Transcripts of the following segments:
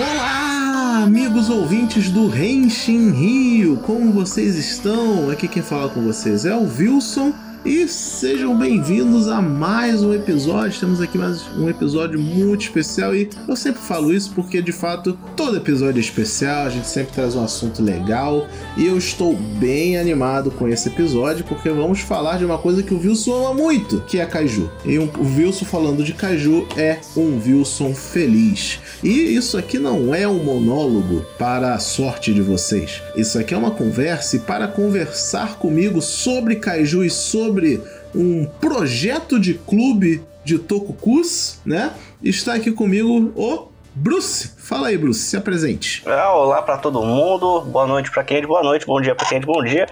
Olá, amigos ouvintes do Renshin Rio, como vocês estão? Aqui quem fala com vocês é o Wilson e sejam bem-vindos a mais um episódio. Temos aqui mais um episódio muito especial e eu sempre falo isso porque de fato todo episódio é especial, a gente sempre traz um assunto legal e eu estou bem animado com esse episódio porque vamos falar de uma coisa que o Wilson ama muito, que é Kaiju. E um, o Wilson falando de Kaiju é um Wilson feliz. E isso aqui não é um monólogo para a sorte de vocês. Isso aqui é uma conversa e para conversar comigo sobre Kaiju e sobre sobre um projeto de clube de Tokukus, né? Está aqui comigo o Bruce. Fala aí, Bruce, se apresente. Ah, olá para todo mundo. Boa noite para quem é de boa noite, bom dia para quem é de bom dia.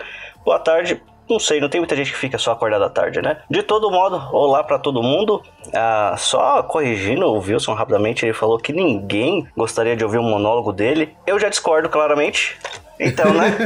Boa tarde não sei, não tem muita gente que fica só acordada à tarde, né? De todo modo, olá para todo mundo. Ah, só corrigindo o Wilson rapidamente, ele falou que ninguém gostaria de ouvir um monólogo dele. Eu já discordo claramente. Então, né?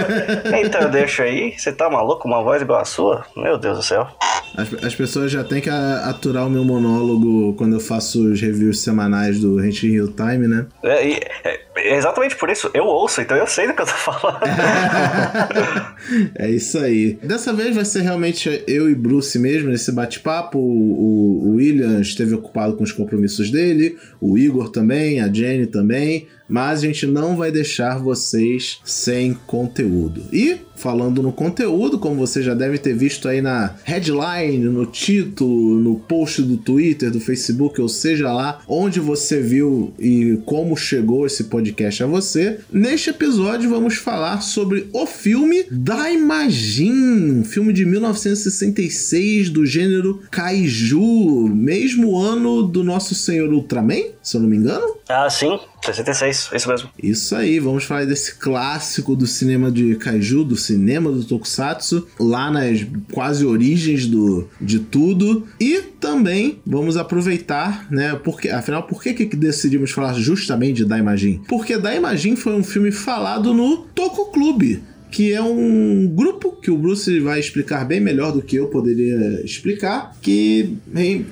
então, deixa aí. Você tá maluco? Uma voz igual a sua? Meu Deus do céu. As, as pessoas já têm que aturar o meu monólogo quando eu faço os reviews semanais do Rent Real Time, né? É, é, exatamente por isso. Eu ouço, então eu sei do que eu tô falando. é isso aí. Dessa vez vai ser realmente eu e Bruce mesmo nesse bate-papo. O, o, o William esteve ocupado com os compromissos dele, o Igor também, a Jenny também mas a gente não vai deixar vocês sem conteúdo. E falando no conteúdo, como você já deve ter visto aí na headline, no título, no post do Twitter, do Facebook, ou seja lá onde você viu e como chegou esse podcast a você, neste episódio vamos falar sobre o filme Daimajin, um filme de 1966 do gênero Kaiju, mesmo ano do nosso senhor Ultraman, se eu não me engano. Ah, sim, 66, isso mesmo. Isso aí, vamos falar desse clássico do cinema de kaiju, do cinema do tokusatsu, lá nas quase origens do, de tudo. E também vamos aproveitar, né, porque afinal, por que, que decidimos falar justamente de Daimajin? Porque Daimajin foi um filme falado no Toku Clube que é um grupo que o Bruce vai explicar bem melhor do que eu poderia explicar, que,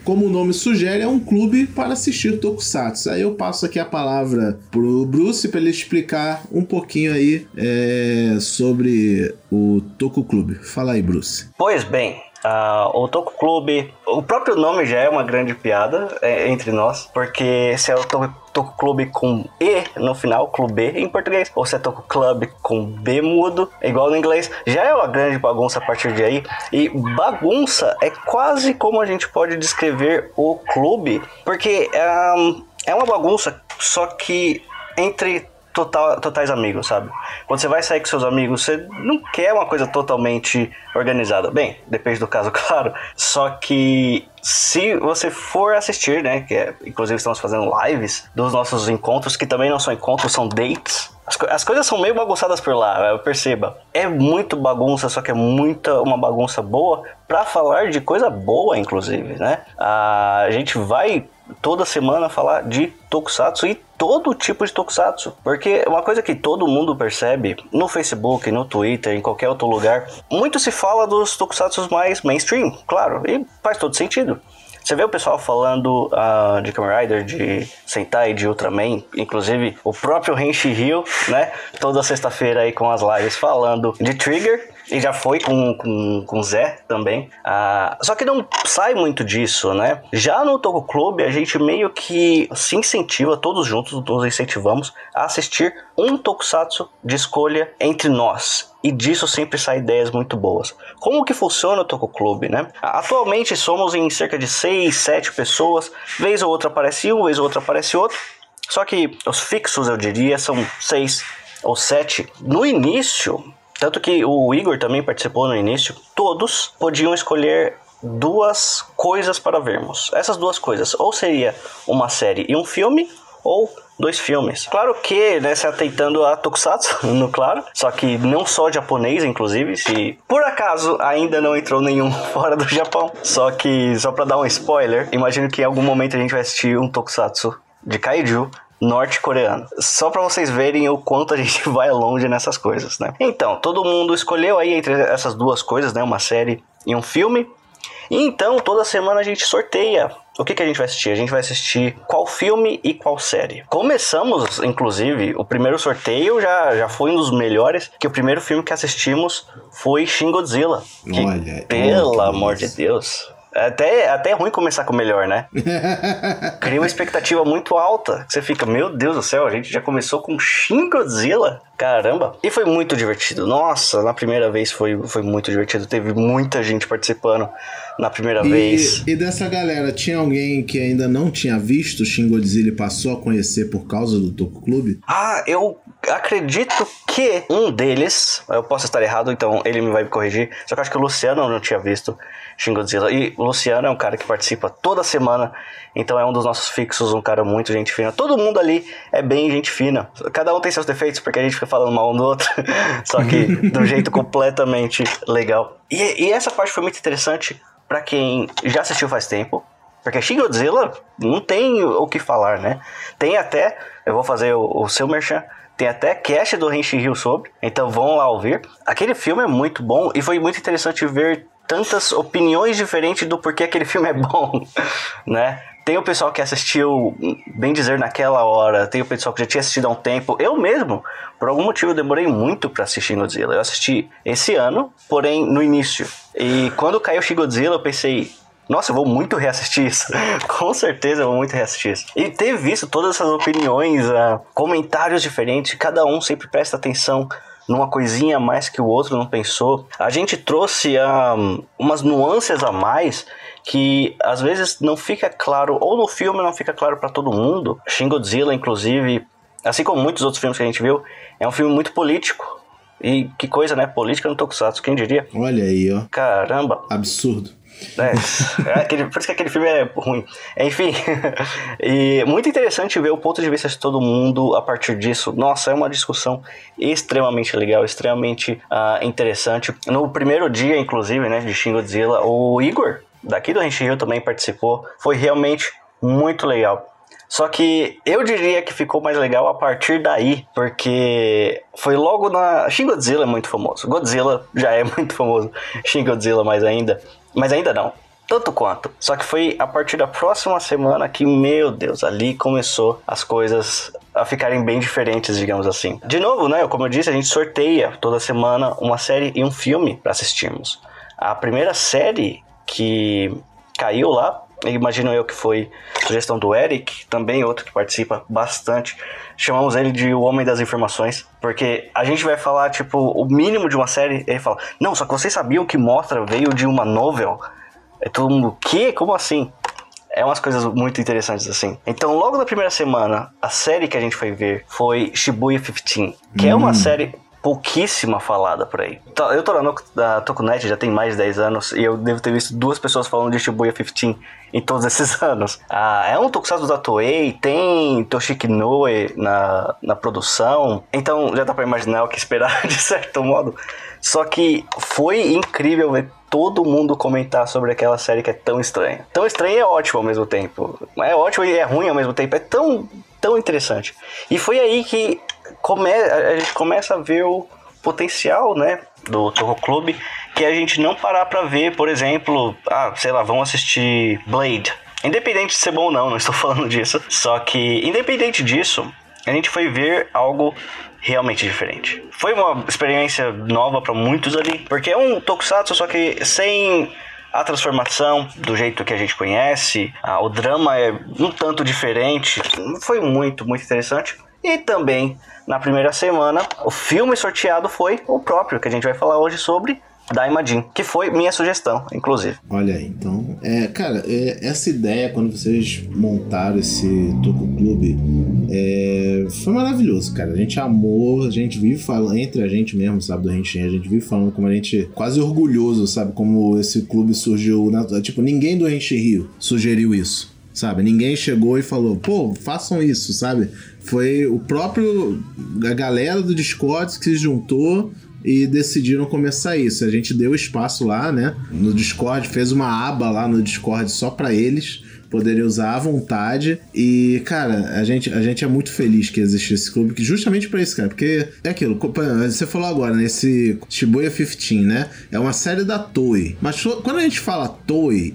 como o nome sugere, é um clube para assistir Tokusatsu. Aí eu passo aqui a palavra pro Bruce para ele explicar um pouquinho aí é, sobre o Toku Clube. Fala aí, Bruce. Pois bem, Uh, o Toku Clube, o próprio nome já é uma grande piada é, entre nós, porque se é o Toku Clube com E no final, Clube em português, ou se é Toku Club com B mudo, igual no inglês, já é uma grande bagunça a partir de aí. E bagunça é quase como a gente pode descrever o clube, porque um, é uma bagunça, só que entre total, totais amigos, sabe? Quando você vai sair com seus amigos, você não quer uma coisa totalmente organizada. Bem, depende do caso, claro. Só que se você for assistir, né? Que é, inclusive estamos fazendo lives dos nossos encontros, que também não são encontros, são dates. As, as coisas são meio bagunçadas por lá, perceba. É muito bagunça, só que é muita uma bagunça boa para falar de coisa boa, inclusive, né? A gente vai toda semana falar de tokusatsu e todo tipo de tokusatsu. Porque uma coisa que todo mundo percebe no Facebook, no Twitter, em qualquer outro lugar, muito se fala dos tokusatsu mais mainstream, claro, e faz todo sentido. Você vê o pessoal falando uh, de Kamen Rider, de Sentai, de Ultraman, inclusive o próprio Renshi Hill, né? Toda sexta-feira aí com as lives falando de Trigger. E já foi com, com, com Zé também. Ah, só que não sai muito disso, né? Já no Toco Clube, a gente meio que se incentiva, todos juntos, nos incentivamos a assistir um Tokusatsu de escolha entre nós. E disso sempre saem ideias muito boas. Como que funciona o Toco Clube, né? Atualmente somos em cerca de 6, 7 pessoas. Vez ou outra aparece um, vez ou outra aparece outro. Só que os fixos, eu diria, são 6 ou 7. No início, tanto que o Igor também participou no início. Todos podiam escolher duas coisas para vermos. Essas duas coisas, ou seria uma série e um filme, ou dois filmes. Claro que, né, se atentando a Tokusatsu, no claro, só que não só japonês, inclusive, se por acaso ainda não entrou nenhum fora do Japão. Só que, só para dar um spoiler, imagino que em algum momento a gente vai assistir um Tokusatsu de Kaiju norte-coreano. Só para vocês verem o quanto a gente vai longe nessas coisas, né? Então, todo mundo escolheu aí entre essas duas coisas, né? Uma série e um filme. E então, toda semana a gente sorteia o que, que a gente vai assistir? A gente vai assistir qual filme e qual série. Começamos, inclusive, o primeiro sorteio já, já foi um dos melhores, que o primeiro filme que assistimos foi Shin Godzilla. Que, Olha, pelo amor de. Deus. É até, até ruim começar com o melhor, né? Cria uma expectativa muito alta. Você fica, meu Deus do céu, a gente já começou com Shin Godzilla. Caramba. E foi muito divertido. Nossa, na primeira vez foi, foi muito divertido. Teve muita gente participando na primeira vez. E, e dessa galera, tinha alguém que ainda não tinha visto Shin Godzilla e passou a conhecer por causa do Toku Clube? Ah, eu acredito que um deles, eu posso estar errado, então ele me vai me corrigir. Só que eu acho que o Luciano não tinha visto Shin Godzilla. E o Luciano é um cara que participa toda semana, então é um dos nossos fixos, um cara muito gente fina. Todo mundo ali é bem gente fina. Cada um tem seus defeitos, porque a gente fica falando mal um do outro, só que de um jeito completamente legal. E, e essa parte foi muito interessante pra quem já assistiu faz tempo. Porque Shin Godzilla não tem o que falar, né? Tem até, eu vou fazer o, o seu merchan, tem até cast do Henshin Hill sobre, então vão lá ouvir. Aquele filme é muito bom e foi muito interessante ver tantas opiniões diferentes do porquê aquele filme é bom, né? Tem o pessoal que assistiu, bem dizer, naquela hora. Tem o pessoal que já tinha assistido há um tempo. Eu mesmo, por algum motivo, demorei muito pra assistir Godzilla. Eu assisti esse ano, porém no início. E quando caiu Shin Godzilla, eu pensei, nossa, eu vou muito reassistir isso. Com certeza eu vou muito reassistir isso. E ter visto todas essas opiniões, ah, comentários diferentes, cada um sempre presta atenção numa coisinha a mais que o outro não pensou. A gente trouxe ah, umas nuances a mais que às vezes não fica claro, ou no filme não fica claro para todo mundo. Shin Godzilla, inclusive, assim como muitos outros filmes que a gente viu, é um filme muito político. E que coisa, né? Política no Tokusatsu, quem diria? Olha aí, ó. Caramba, Absurdo. É, é aquele, por isso que aquele filme é ruim. Enfim, e muito interessante ver o ponto de vista de todo mundo a partir disso. Nossa, é uma discussão extremamente legal, extremamente ah, interessante. No primeiro dia, inclusive, né, de Shin Godzilla, o Igor, daqui do Henshin também participou. Foi realmente muito legal. Só que eu diria que ficou mais legal a partir daí, porque foi logo na. Shin Godzilla é muito famoso. Godzilla já é muito famoso. Shin Godzilla mais ainda. Mas ainda não. Tanto quanto. Só que foi a partir da próxima semana que, meu Deus, ali começou as coisas a ficarem bem diferentes, digamos assim. De novo, né? Como eu disse, a gente sorteia toda semana uma série e um filme para assistirmos. A primeira série que caiu lá imagino eu que foi sugestão do Eric, também outro que participa bastante. Chamamos ele de o Homem das Informações, porque a gente vai falar, tipo, o mínimo de uma série, ele fala, não, só que vocês sabiam que Mostra veio de uma novel? É todo mundo, o quê? Como assim? É umas coisas muito interessantes assim. Então, logo na primeira semana, a série que a gente foi ver foi Shibuya 15, que é uma série pouquíssima falada por aí. Tá, Eu tô na da Tokunet já tem mais de 10 anos e eu devo ter visto duas pessoas falando de Shibuya 15 em todos esses anos. Ah, é um tokusatsu da Toei, tem Toshiki Noe na, na produção, então já dá pra imaginar o que esperar de certo modo. Só que foi incrível ver todo mundo comentar sobre aquela série que é tão estranha. Tão estranha é ótimo ao mesmo tempo. É ótimo e é ruim ao mesmo tempo. É tão, tão interessante. E foi aí que come, a gente começa a ver o potencial, né, do Toho Clube, que a gente não parar pra ver, por exemplo, ah, sei lá, vamos assistir Blade. Independente de ser bom ou não, não estou falando disso. Só que, independente disso, a gente foi ver algo realmente diferente. Foi uma experiência nova pra muitos ali, porque é um tokusatsu, só que sem a transformação do jeito que a gente conhece, ah, o drama é um tanto diferente. Foi muito, muito interessante. E também, na primeira semana, o filme sorteado foi o próprio, que a gente vai falar hoje sobre, Daimajin, que foi minha sugestão, inclusive. Olha aí, então. É, cara, é, essa ideia, quando vocês montaram esse Toco Clube, é, foi maravilhoso, cara. A gente amou, a gente vive falando, entre a gente mesmo, sabe, do Henshin, a gente vive falando como a gente, quase orgulhoso, sabe, como esse clube surgiu. Na, tipo, ninguém do Henshin Rio sugeriu isso, sabe? Ninguém chegou e falou, pô, façam isso, sabe? Foi o próprio. a galera do Discord que se juntou e decidiram começar isso. A gente deu espaço lá, né? No Discord, fez uma aba lá no Discord só pra eles, poderem usar à vontade. E, cara, a gente, a gente é muito feliz que existe esse clube, que justamente para isso, cara, porque é aquilo, você falou agora, nesse Shibuya 15, né? É uma série da Toei. Mas quando a gente fala Toei,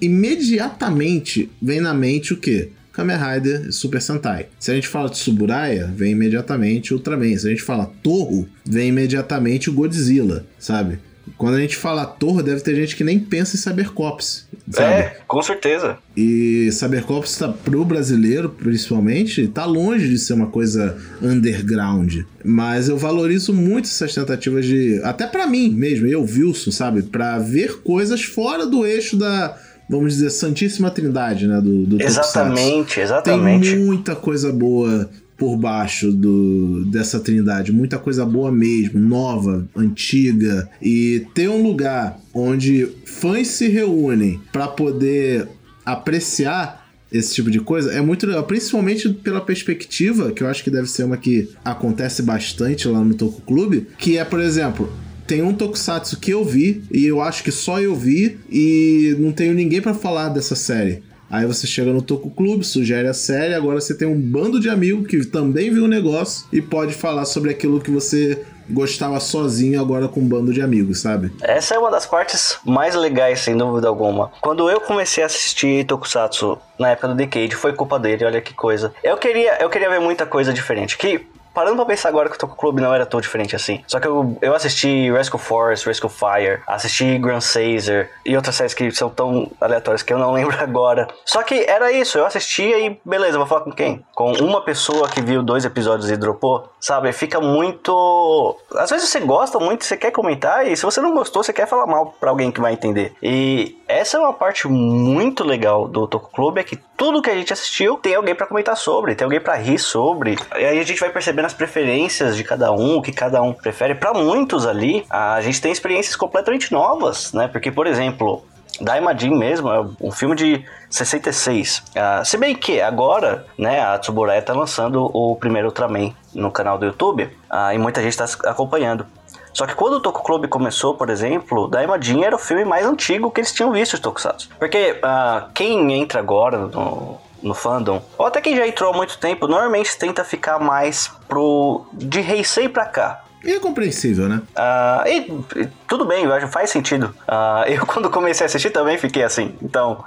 imediatamente vem na mente o quê? Kamen Rider Super Sentai. Se a gente fala de Suburaya, vem imediatamente Ultraman. Se a gente fala Torro, vem imediatamente o Godzilla, sabe? Quando a gente fala Torro, deve ter gente que nem pensa em Cybercops. Sabe? É, com certeza. E Cybercops tá pro brasileiro, principalmente, tá longe de ser uma coisa underground. Mas eu valorizo muito essas tentativas de. Até para mim mesmo, eu, Wilson, sabe? para ver coisas fora do eixo da vamos dizer, Santíssima Trindade, né? Do, do exatamente, exatamente. Tem muita coisa boa por baixo do, dessa trindade, muita coisa boa mesmo, nova, antiga, e ter um lugar onde fãs se reúnem para poder apreciar esse tipo de coisa é muito legal, principalmente pela perspectiva, que eu acho que deve ser uma que acontece bastante lá no Toku Clube, que é, por exemplo, tem um tokusatsu que eu vi e eu acho que só eu vi e não tenho ninguém para falar dessa série. Aí você chega no Toku Clube, sugere a série, agora você tem um bando de amigos que também viu o negócio e pode falar sobre aquilo que você gostava sozinho agora com um bando de amigos, sabe? Essa é uma das partes mais legais, sem dúvida alguma. Quando eu comecei a assistir Tokusatsu na época do Decade, foi culpa dele, olha que coisa. Eu queria, eu queria ver muita coisa diferente. Que parando pra pensar agora que o Toco Clube não era tão diferente assim. Só que eu, eu assisti Rescue Force, Rescue Fire, assisti Grand Caesar e outras séries que são tão aleatórias que eu não lembro agora. Só que era isso, eu assistia e beleza, vou falar com quem? Com uma pessoa que viu dois episódios e dropou, sabe? Fica muito. Às vezes você gosta muito, você quer comentar, e se você não gostou, você quer falar mal pra alguém que vai entender. E essa é uma parte muito legal do Toco Clube, é que tudo que a gente assistiu tem alguém para comentar sobre, tem alguém para rir sobre. E aí a gente vai percebendo as preferências de cada um, o que cada um prefere. Para muitos ali, a gente tem experiências completamente novas, né? Porque, por exemplo, Daimajin mesmo é um filme de 66. Uh, se bem que agora, né, a Tsuburaya tá lançando o primeiro Ultraman no canal do YouTube uh, e muita gente está acompanhando. Só que quando o Toku Club começou, por exemplo, Daimajin era o filme mais antigo que eles tinham visto de Tokusatsu. Porque uh, quem entra agora no, no fandom, ou até quem já entrou há muito tempo, normalmente tenta ficar mais pro de Heisei pra cá. E é compreensível, né? Uh, e, e, tudo bem, eu acho faz sentido. Uh, eu, quando comecei a assistir, também fiquei assim. Então,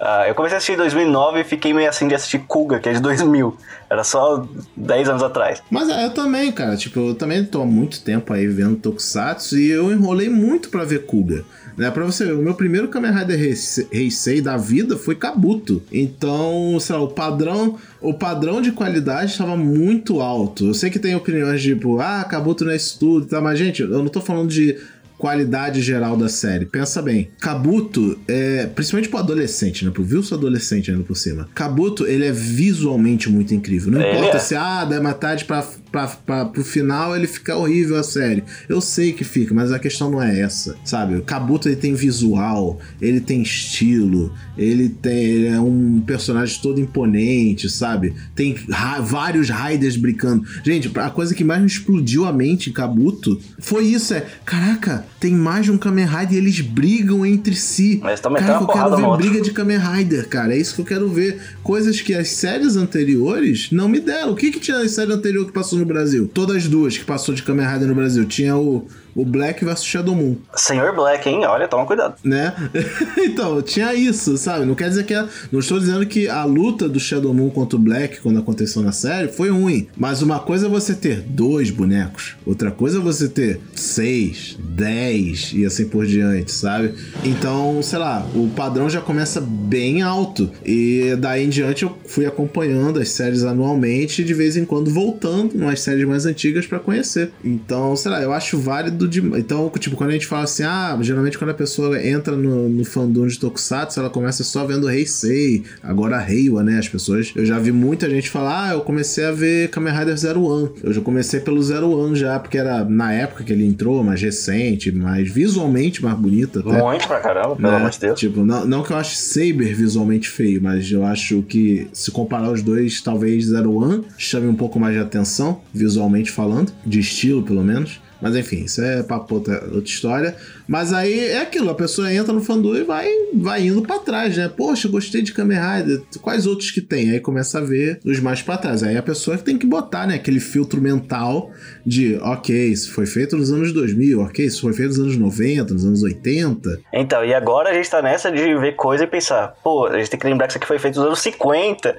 Uh, eu comecei a assistir em 2009 e fiquei meio assim de assistir Kuga, que é de 2000. Era só 10 anos atrás. Mas é, eu também, cara. Tipo, eu também tô há muito tempo aí vendo Tokusatsu e eu enrolei muito para ver Kuga. Né, pra você ver, o meu primeiro Kamen Rider Heisei da vida foi Kabuto. Então, sei lá, o padrão, o padrão de qualidade estava muito alto. Eu sei que tem opiniões tipo, ah, Kabuto não é isso tudo, tá? Mas, gente, eu não tô falando de qualidade geral da série. Pensa bem, Kabuto é, principalmente pro adolescente, né, pro Wilson adolescente ainda por cima. Kabuto, ele é visualmente muito incrível. Não é. importa se ah, da metade para pra, pra, pro final ele fica horrível a série. Eu sei que fica, mas a questão não é essa, sabe? O Kabuto ele tem visual, ele tem estilo, ele tem ele é um personagem todo imponente, sabe? Tem ra vários Raiders brincando. Gente, a coisa que mais me explodiu a mente em Kabuto foi isso, é, caraca, tem mais de um Kamen Rider e eles brigam entre si. Mas também cara, eu quero ver briga de Kamen Rider, cara. É isso que eu quero ver. Coisas que as séries anteriores não me deram. O que que tinha na série anterior que passou no Brasil? Todas duas que passou de Kamen Rider no Brasil. Tinha o o Black vs Shadow Moon. Senhor Black, hein? Olha, toma cuidado. Né? então, tinha isso, sabe? Não quer dizer que. A... Não estou dizendo que a luta do Shadow Moon contra o Black, quando aconteceu na série, foi ruim. Mas uma coisa é você ter dois bonecos, outra coisa é você ter seis, dez e assim por diante, sabe? Então, sei lá, o padrão já começa bem alto. E daí em diante eu fui acompanhando as séries anualmente, de vez em quando voltando nas séries mais antigas para conhecer. Então, sei lá, eu acho válido de. Então, tipo, quando a gente fala assim, ah, geralmente quando a pessoa entra no, no fandom de Tokusatsu, ela começa só vendo Heisei, agora Reiwa, né? As pessoas. Eu já vi muita gente falar, ah, eu comecei a ver Kamen Rider Zero One. Eu já comecei pelo Zero One já, porque era na época que ele entrou, mais recente, mais visualmente mais bonita. Até. Muito pra caramba, pelo né? amor de Deus. Tipo, não, não que eu ache Saber visualmente feio, mas eu acho que se comparar os dois, talvez Zero One chame um pouco mais de atenção, visualmente falando, de estilo pelo menos. Mas enfim, isso é papo outra, outra história. Mas aí é aquilo, a pessoa entra no fandom e vai, vai indo para trás, né? Poxa, gostei de Kamen Rider, quais outros que tem? Aí começa a ver os mais para trás. Aí a pessoa tem que botar, né, aquele filtro mental de, ok, isso foi feito nos anos 2000, ok, isso foi feito nos anos 90, nos anos 80. Então, e agora a gente tá nessa de ver coisa e pensar, pô, a gente tem que lembrar que isso aqui foi feito nos anos 50,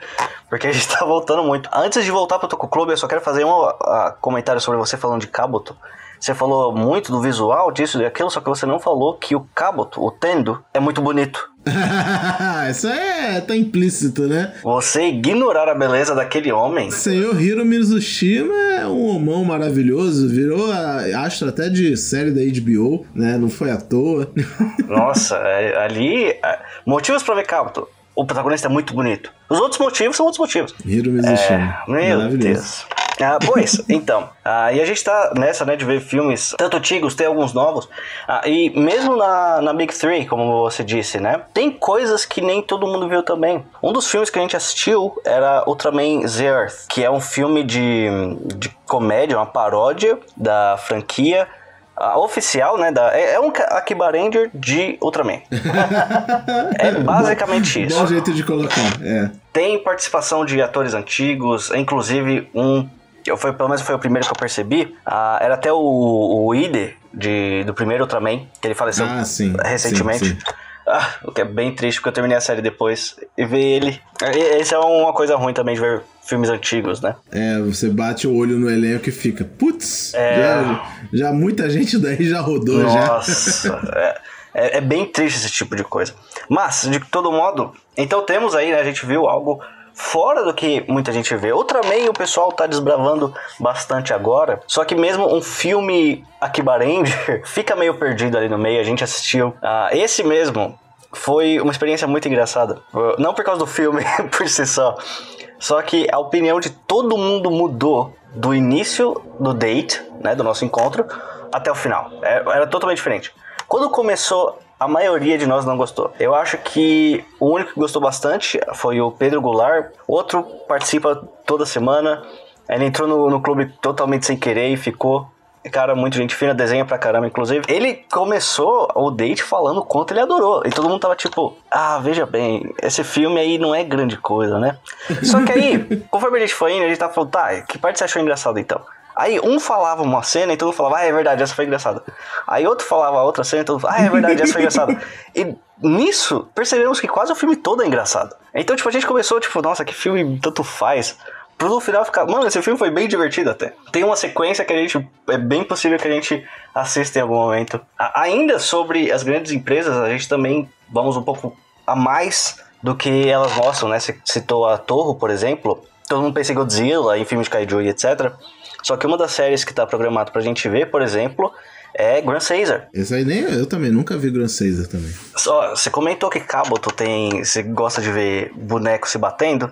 porque a gente tá voltando muito. Antes de voltar pro Toco Clube, eu só quero fazer um uh, comentário sobre você falando de Kabuto. Você falou muito do visual disso e aquilo, só que você não falou que o Kabuto, o Tendo, é muito bonito. Isso é tá implícito, né? Você ignorar a beleza daquele homem. Senhor Hiro Mizushima é um homão maravilhoso, virou a astro até de série da HBO, né? Não foi à toa. Nossa, é, ali. É, motivos pra ver Kabuto. O protagonista é muito bonito. Os outros motivos são outros motivos. Hiro Mizushima. É, meu Deus. Ah, pois, então. Ah, e a gente tá nessa, né, de ver filmes tanto antigos, tem alguns novos. Ah, e mesmo na, na Big Three, como você disse, né? Tem coisas que nem todo mundo viu também. Um dos filmes que a gente assistiu era Ultraman The Earth, que é um filme de, de comédia, uma paródia da franquia a oficial, né? Da, é, é um Akiba Ranger de Ultraman. é basicamente isso. Bom jeito de colocar, é. Tem participação de atores antigos, inclusive um eu foi, pelo menos foi o primeiro que eu percebi, ah, era até o, o Ide de, do primeiro Ultraman, que ele faleceu ah, sim, recentemente. Sim, sim. Ah, o que é bem triste, porque eu terminei a série depois e ver ele. Esse é uma coisa ruim também de ver filmes antigos, né? É, você bate o olho no elenco e fica, putz, é... já, já muita gente daí já rodou Nossa, já. é, é, é bem triste esse tipo de coisa. Mas, de todo modo, então temos aí, né, a gente viu algo fora do que muita gente vê. Ultraman o pessoal tá desbravando bastante agora, só que mesmo um filme Akiba Ranger fica meio perdido ali no meio, a gente assistiu. Uh, esse mesmo foi uma experiência muito engraçada. Não por causa do filme por si só, só que a opinião de todo mundo mudou do início do date, né, do nosso encontro, até o final. É, era totalmente diferente. Quando começou a maioria de nós não gostou. Eu acho que o único que gostou bastante foi o Pedro Goulart. Outro participa toda semana. Ele entrou no, no clube totalmente sem querer e ficou. Cara, muito gente fina, desenha pra caramba, inclusive. Ele começou o date falando o quanto ele adorou. E todo mundo tava tipo, ah, veja bem, esse filme aí não é grande coisa, né? Só que aí, conforme a gente foi indo, a gente tava falando, tá, que parte você achou engraçado então? Aí um falava uma cena e todo mundo falava, ah, é verdade, essa foi engraçada. Aí outro falava outra cena e todo mundo falava, ah, é verdade, essa foi engraçada. E nisso, percebemos que quase o filme todo é engraçado. Então, tipo, a gente começou, tipo, nossa, que filme tanto faz. Pro final ficar, mano, esse filme foi bem divertido até. Tem uma sequência que a gente, é bem possível que a gente assista em algum momento. A, ainda sobre as grandes empresas, a gente também vamos um pouco a mais do que elas mostram, né? Você citou a Torre, por exemplo. Todo mundo pensa em Godzilla, em filmes de Kaiju e etc. Só que uma das séries que tá programado pra gente ver, por exemplo, é Grand Caesar. Esse aí nem eu também, nunca vi Grand Caesar também. Só, você comentou que Caboto tem. Você gosta de ver boneco se batendo.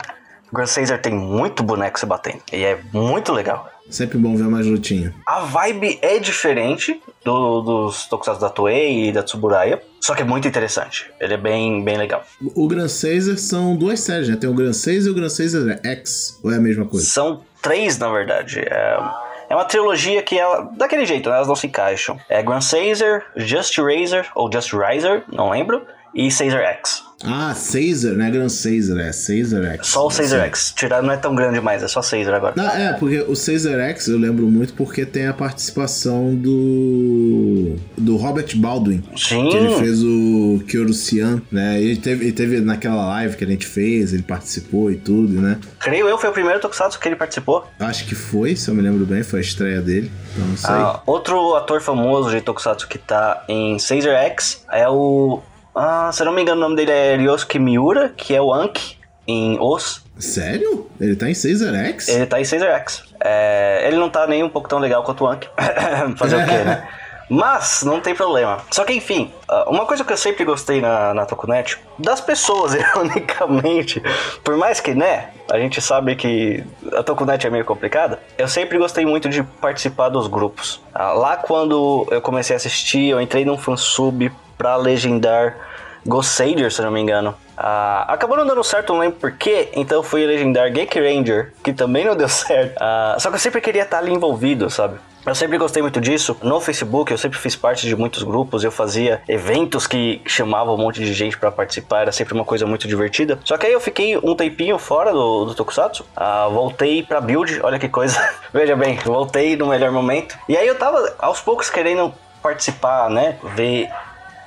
Grand Caesar tem muito boneco se batendo. E é muito legal. Sempre bom ver mais lutinha. A vibe é diferente do, dos Tokusatsu da Toei e da Tsuburaya, só que é muito interessante. Ele é bem, bem legal. O Grand Caesar são duas séries, né? Tem o Grand Caesar e o Grand Caesar X, ou é a mesma coisa? São três, na verdade. É, é uma trilogia que ela. Daquele jeito, né? elas não se encaixam. É Grand Caesar, Just Razor, ou Just Riser, não lembro, e Caesar X. Ah, Caesar, não é Grand Caesar, é Caesar X. Só o Caesar X. Tirar não é tão grande mais, é só Caesar agora. Não, é, porque o Caesar X eu lembro muito porque tem a participação do. do Robert Baldwin. Sim. Que ele fez o Kyorusian, né? Ele teve, ele teve naquela live que a gente fez, ele participou e tudo, né? Creio eu, foi o primeiro Tokusatsu que ele participou. Acho que foi, se eu me lembro bem, foi a estreia dele. Então não sei. Ah, outro ator famoso de Tokusatsu que tá em Caesar X é o ah, se eu não me engano, o nome dele é Ryosuke Miura, que é o Anki em Os. Sério? Ele tá em Caesar X? Ele tá em Caesar X. É, ele não tá nem um pouco tão legal quanto o Anki. Fazer o quê, né? Mas não tem problema. Só que enfim, ah, uma coisa que eu sempre gostei na, na Tokunet, das pessoas, ironicamente, por mais que, né, a gente sabe que a Tokunet é meio complicada, eu sempre gostei muito de participar dos grupos. Ah, lá quando eu comecei a assistir, eu entrei num fansub pra legendar Ghost Sager, se não me engano. Uh, acabou não dando certo, não lembro porquê, então eu fui legendar Geek Ranger, que também não deu certo. Uh, só que eu sempre queria estar ali envolvido, sabe? Eu sempre gostei muito disso. No Facebook, eu sempre fiz parte de muitos grupos, eu fazia eventos que chamavam um monte de gente para participar, era sempre uma coisa muito divertida. Só que aí eu fiquei um tempinho fora do, do Tokusatsu, uh, voltei pra build, olha que coisa. Veja bem, voltei no melhor momento. E aí eu tava aos poucos querendo participar, né? Ver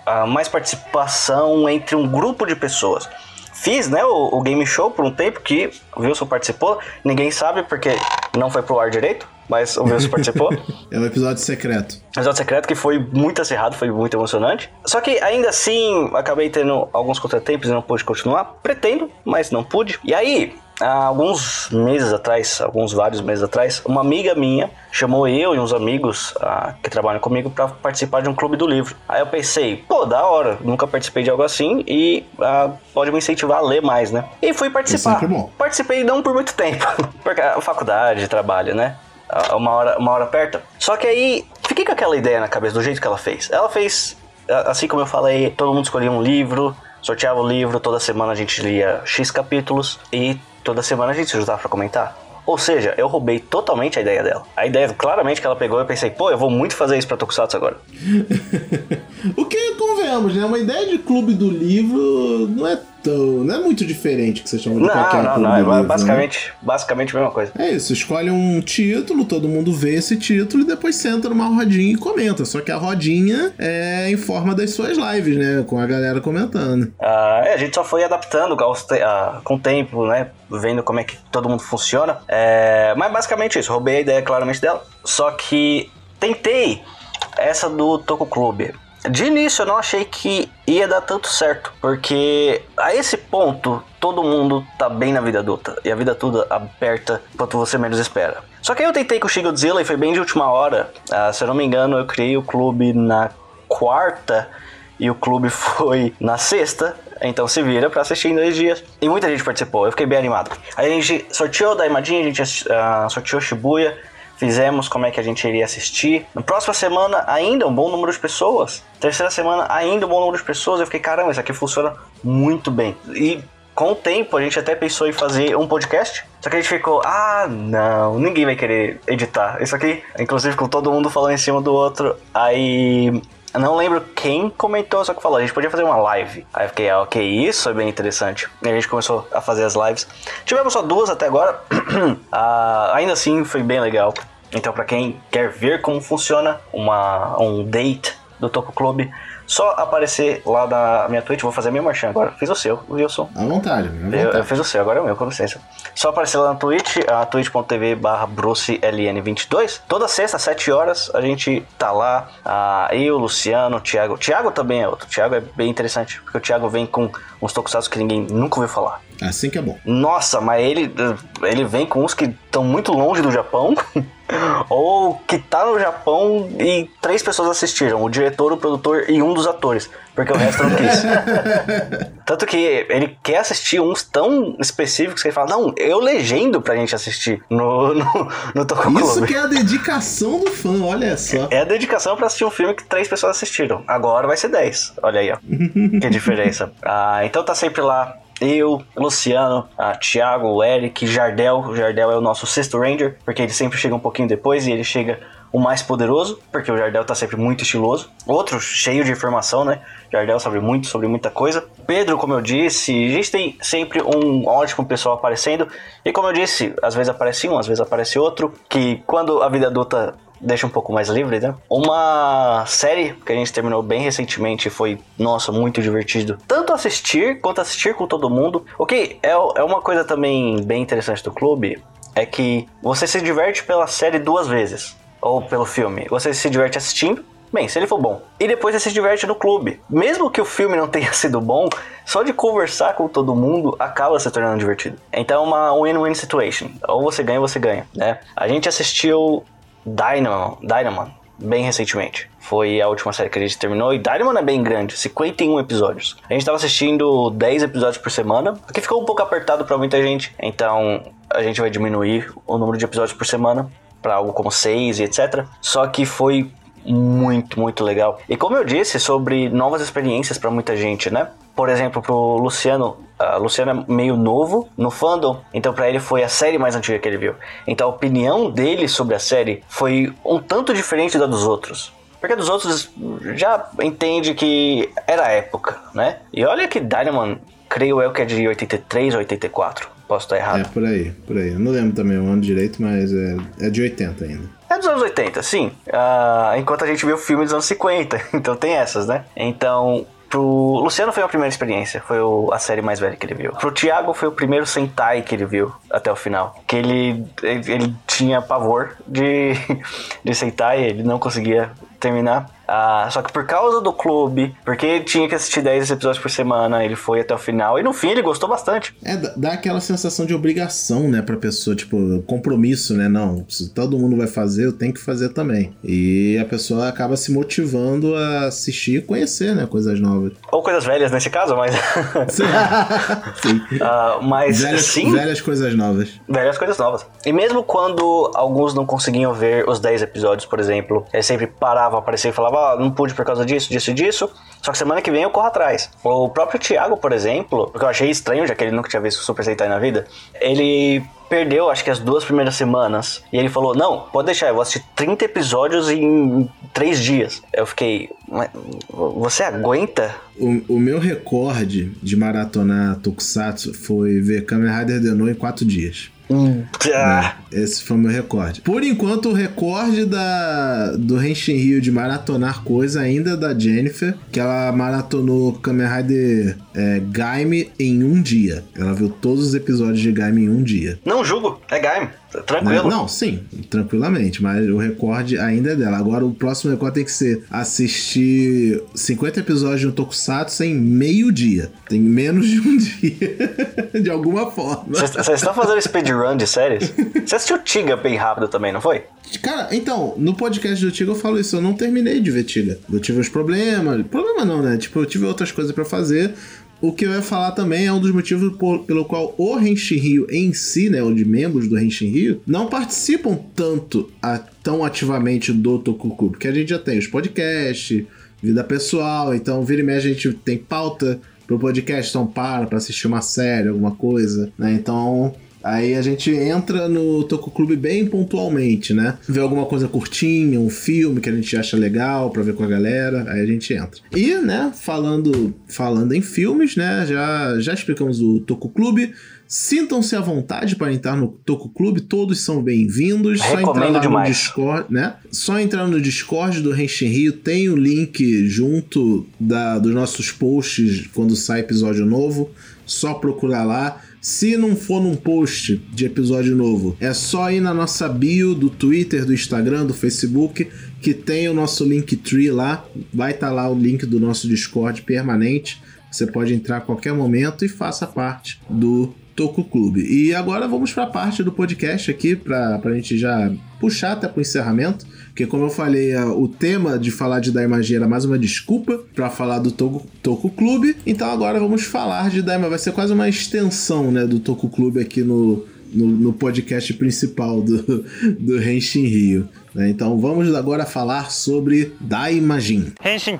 uh, mais participação entre um grupo de pessoas. Fiz, né, o, o, game show por um tempo que o Wilson participou. Ninguém sabe porque não foi pro ar direito, mas o Wilson participou. é um episódio secreto. Episódio secreto que foi muito acirrado, foi muito emocionante. Só que ainda assim, acabei tendo alguns contratempos e não pude continuar. Pretendo, mas não pude. E aí, há alguns meses atrás, alguns vários meses atrás, uma amiga minha chamou eu e uns amigos uh, que trabalham comigo para participar de um clube do livro. Aí eu pensei, pô, da hora, nunca participei de algo assim e uh, pode me incentivar a ler mais, né? E fui participar. É. Participei não por muito tempo, porque a faculdade, trabalho, né? Uma hora, uma hora perto. Só que aí fiquei com aquela ideia na cabeça do jeito que ela fez. Ela fez, assim como eu falei, todo mundo escolhia um livro, sorteava o livro, toda semana a gente lia X capítulos e toda semana a gente se juntava pra comentar. Ou seja, eu roubei totalmente a ideia dela. A ideia, claramente, que ela pegou, eu pensei, pô, eu vou muito fazer isso pra Tokusatsu agora. o que, convenhamos, né? Uma ideia de clube do livro não é tão. Não é muito diferente que você chama de não, qualquer Não, não, do é livro, basicamente, né? basicamente a mesma coisa. É isso, escolhe um título, todo mundo vê esse título e depois senta numa rodinha e comenta. Só que a rodinha é em forma das suas lives, né? Com a galera comentando. Ah, é, a gente só foi adaptando ah, com o tempo, né? Vendo como é que todo mundo funciona. É, mas basicamente isso, roubei a ideia claramente dela. Só que tentei essa do Toco Clube. De início eu não achei que ia dar tanto certo, porque a esse ponto todo mundo tá bem na vida adulta e a vida toda aberta quanto você menos espera. Só que aí eu tentei com o Shin Godzilla e foi bem de última hora. Uh, se eu não me engano, eu criei o clube na quarta e o clube foi na sexta. Então se vira pra assistir em dois dias. E muita gente participou, eu fiquei bem animado. Aí a gente sorteou da Imadinha, a gente uh, sorteou Shibuya, fizemos como é que a gente iria assistir. Na próxima semana, ainda um bom número de pessoas. Terceira semana, ainda um bom número de pessoas. Eu fiquei, caramba, isso aqui funciona muito bem. E com o tempo, a gente até pensou em fazer um podcast. Só que a gente ficou, ah, não, ninguém vai querer editar isso aqui. Inclusive com todo mundo falando em cima do outro. Aí eu não lembro quem comentou, só que falou, a gente podia fazer uma live. Aí eu fiquei, ah, ok, isso é bem interessante. E a gente começou a fazer as lives. Tivemos só duas até agora. ah, ainda assim, foi bem legal. Então, para quem quer ver como funciona uma, um date do Toco Clube, só aparecer lá na minha Twitch, vou fazer a minha marchan agora. Fiz o seu, Wilson. À vontade, à vontade. Eu, eu fiz o seu, agora é o meu, com licença. Só aparecer lá na Twitch, a twitch.tv barra BruceLN22. Toda sexta, às 7 horas, a gente tá lá. Uh, eu, Luciano, Thiago. Thiago também é outro. Thiago é bem interessante, porque o Thiago vem com uns tokusatsu que ninguém nunca ouviu falar. Assim que é bom. Nossa, mas ele, ele vem com uns que estão muito longe do Japão. ou que tá no Japão e três pessoas assistiram, o diretor, o produtor e um dos atores, porque o resto não quis. Tanto que ele quer assistir uns tão específicos que ele fala, não, eu legendo pra gente assistir no, no, no Toco Isso Club. que é a dedicação do fã, olha só. É a dedicação pra assistir um filme que três pessoas assistiram. Agora vai ser dez. Olha aí, ó. que diferença. Ah, então tá sempre lá eu, Luciano, a Thiago, o Eric, Jardel. O Jardel é o nosso sexto Ranger, porque ele sempre chega um pouquinho depois e ele chega o mais poderoso, porque o Jardel tá sempre muito estiloso. Outro cheio de informação, né? Jardel sabe muito sobre muita coisa. Pedro, como eu disse, a gente tem sempre um ótimo pessoal aparecendo. E como eu disse, às vezes aparece um, às vezes aparece outro. Que quando a vida adulta deixa um pouco mais livre, né? Uma série que a gente terminou bem recentemente foi, nossa, muito divertido. Tanto assistir quanto assistir com todo mundo. O que é, é uma coisa também bem interessante do clube é que você se diverte pela série duas vezes. Ou pelo filme. Você se diverte assistindo Bem, se ele for bom. E depois você se diverte no clube. Mesmo que o filme não tenha sido bom, só de conversar com todo mundo acaba se tornando divertido. Então é uma win-win situation. Ou você ganha você ganha, né? A gente assistiu Dynamo, Dynamon bem recentemente. Foi a última série que a gente terminou. E Dynamon é bem grande, 51 episódios. A gente tava assistindo 10 episódios por semana, o que ficou um pouco apertado para muita gente. Então a gente vai diminuir o número de episódios por semana para algo como 6 e etc. Só que foi muito, muito legal. E como eu disse, sobre novas experiências para muita gente, né? Por exemplo, pro Luciano, uh, Luciano é meio novo no fandom, então para ele foi a série mais antiga que ele viu. Então a opinião dele sobre a série foi um tanto diferente da dos outros. Porque dos outros já entende que era a época, né? E olha que Dynamon, creio eu que é de 83 ou 84. Posso estar errado. É, por aí, por aí. Eu não lembro também o ano direito, mas é, é de 80 ainda. É dos anos 80, sim. Uh, enquanto a gente viu filme dos anos 50. Então tem essas, né? Então, Pro Luciano foi a primeira experiência, foi o, a série mais velha que ele viu. Pro Thiago foi o primeiro Sentai que ele viu até o final. Que ele, ele, tinha pavor de, de Sentai, ele não conseguia terminar. Ah, só que por causa do clube, porque ele tinha que assistir 10 episódios por semana, ele foi até o final e no fim ele gostou bastante. É, dá aquela sensação de obrigação, né, pra pessoa, tipo, compromisso, né? Não, se todo mundo vai fazer, eu tenho que fazer também. E a pessoa acaba se motivando a assistir e conhecer, né, coisas novas. Ou coisas velhas nesse caso, mas. sim. sim. Uh, mas velhas, sim. Velhas coisas novas. Velhas coisas novas. E mesmo quando alguns não conseguiam ver os 10 episódios, por exemplo, ele sempre parava, aparecia e falava não pude por causa disso, disso e disso. Só que semana que vem eu corro atrás. O próprio Thiago, por exemplo, porque eu achei estranho, já que ele nunca tinha visto Super Sentai na vida, ele perdeu, acho que as duas primeiras semanas. E ele falou: Não, pode deixar, eu vou assistir 30 episódios em 3 dias. Eu fiquei: Você aguenta? O, o meu recorde de maratonar Tokusatsu foi ver Kamen Rider Denon em 4 dias. Hum, ah. Esse foi o meu recorde. Por enquanto, o recorde da, do Henshin Rio de maratonar coisa ainda é da Jennifer, que ela maratonou Kamen Rider é, Gaime em um dia. Ela viu todos os episódios de Gaime em um dia. Não julgo, é Gaime. Tranquilo. Não, sim, tranquilamente, mas o recorde ainda é dela. Agora o próximo recorde tem que ser assistir 50 episódios de um Tokusatsu em meio dia. Tem menos de um dia, de alguma forma. Vocês estão fazendo speedrun de séries? Você assistiu Tiga bem rápido também, não foi? Cara, então, no podcast do Tiga eu falo isso, eu não terminei de ver Tiga. Eu tive uns problemas, problema não, né? Tipo, eu tive outras coisas para fazer, o que eu ia falar também é um dos motivos por, pelo qual o Henshin Rio em si, né, os membros do Henshin Rio, não participam tanto, a, tão ativamente do Tokuku, porque a gente já tem os podcasts, vida pessoal, então vira e meia a gente tem pauta pro podcast, então para pra assistir uma série, alguma coisa, né, então Aí a gente entra no Toco Clube bem pontualmente, né? Vê alguma coisa curtinha, um filme que a gente acha legal para ver com a galera, aí a gente entra. E, né, falando, falando em filmes, né, já, já explicamos o Toco Clube. Sintam-se à vontade para entrar no Toco Clube, todos são bem-vindos. Só entrar lá demais. no Discord, né? Só entrar no Discord do Renshin Rio, tem o link junto da, dos nossos posts quando sai episódio novo. Só procurar lá. Se não for num post de episódio novo, é só ir na nossa bio do Twitter, do Instagram, do Facebook, que tem o nosso Linktree lá. Vai estar tá lá o link do nosso Discord permanente. Você pode entrar a qualquer momento e faça parte do Toco Clube. E agora vamos para a parte do podcast aqui, para a gente já puxar até para o encerramento. Porque, como eu falei, o tema de falar de Daimagia era mais uma desculpa para falar do Toku, Toku Clube. Então, agora vamos falar de Daima. Vai ser quase uma extensão né, do Toku Clube aqui no, no, no, podcast principal do, do Henshin Rio. Né? Então, vamos agora falar sobre Daimajin. Henshin.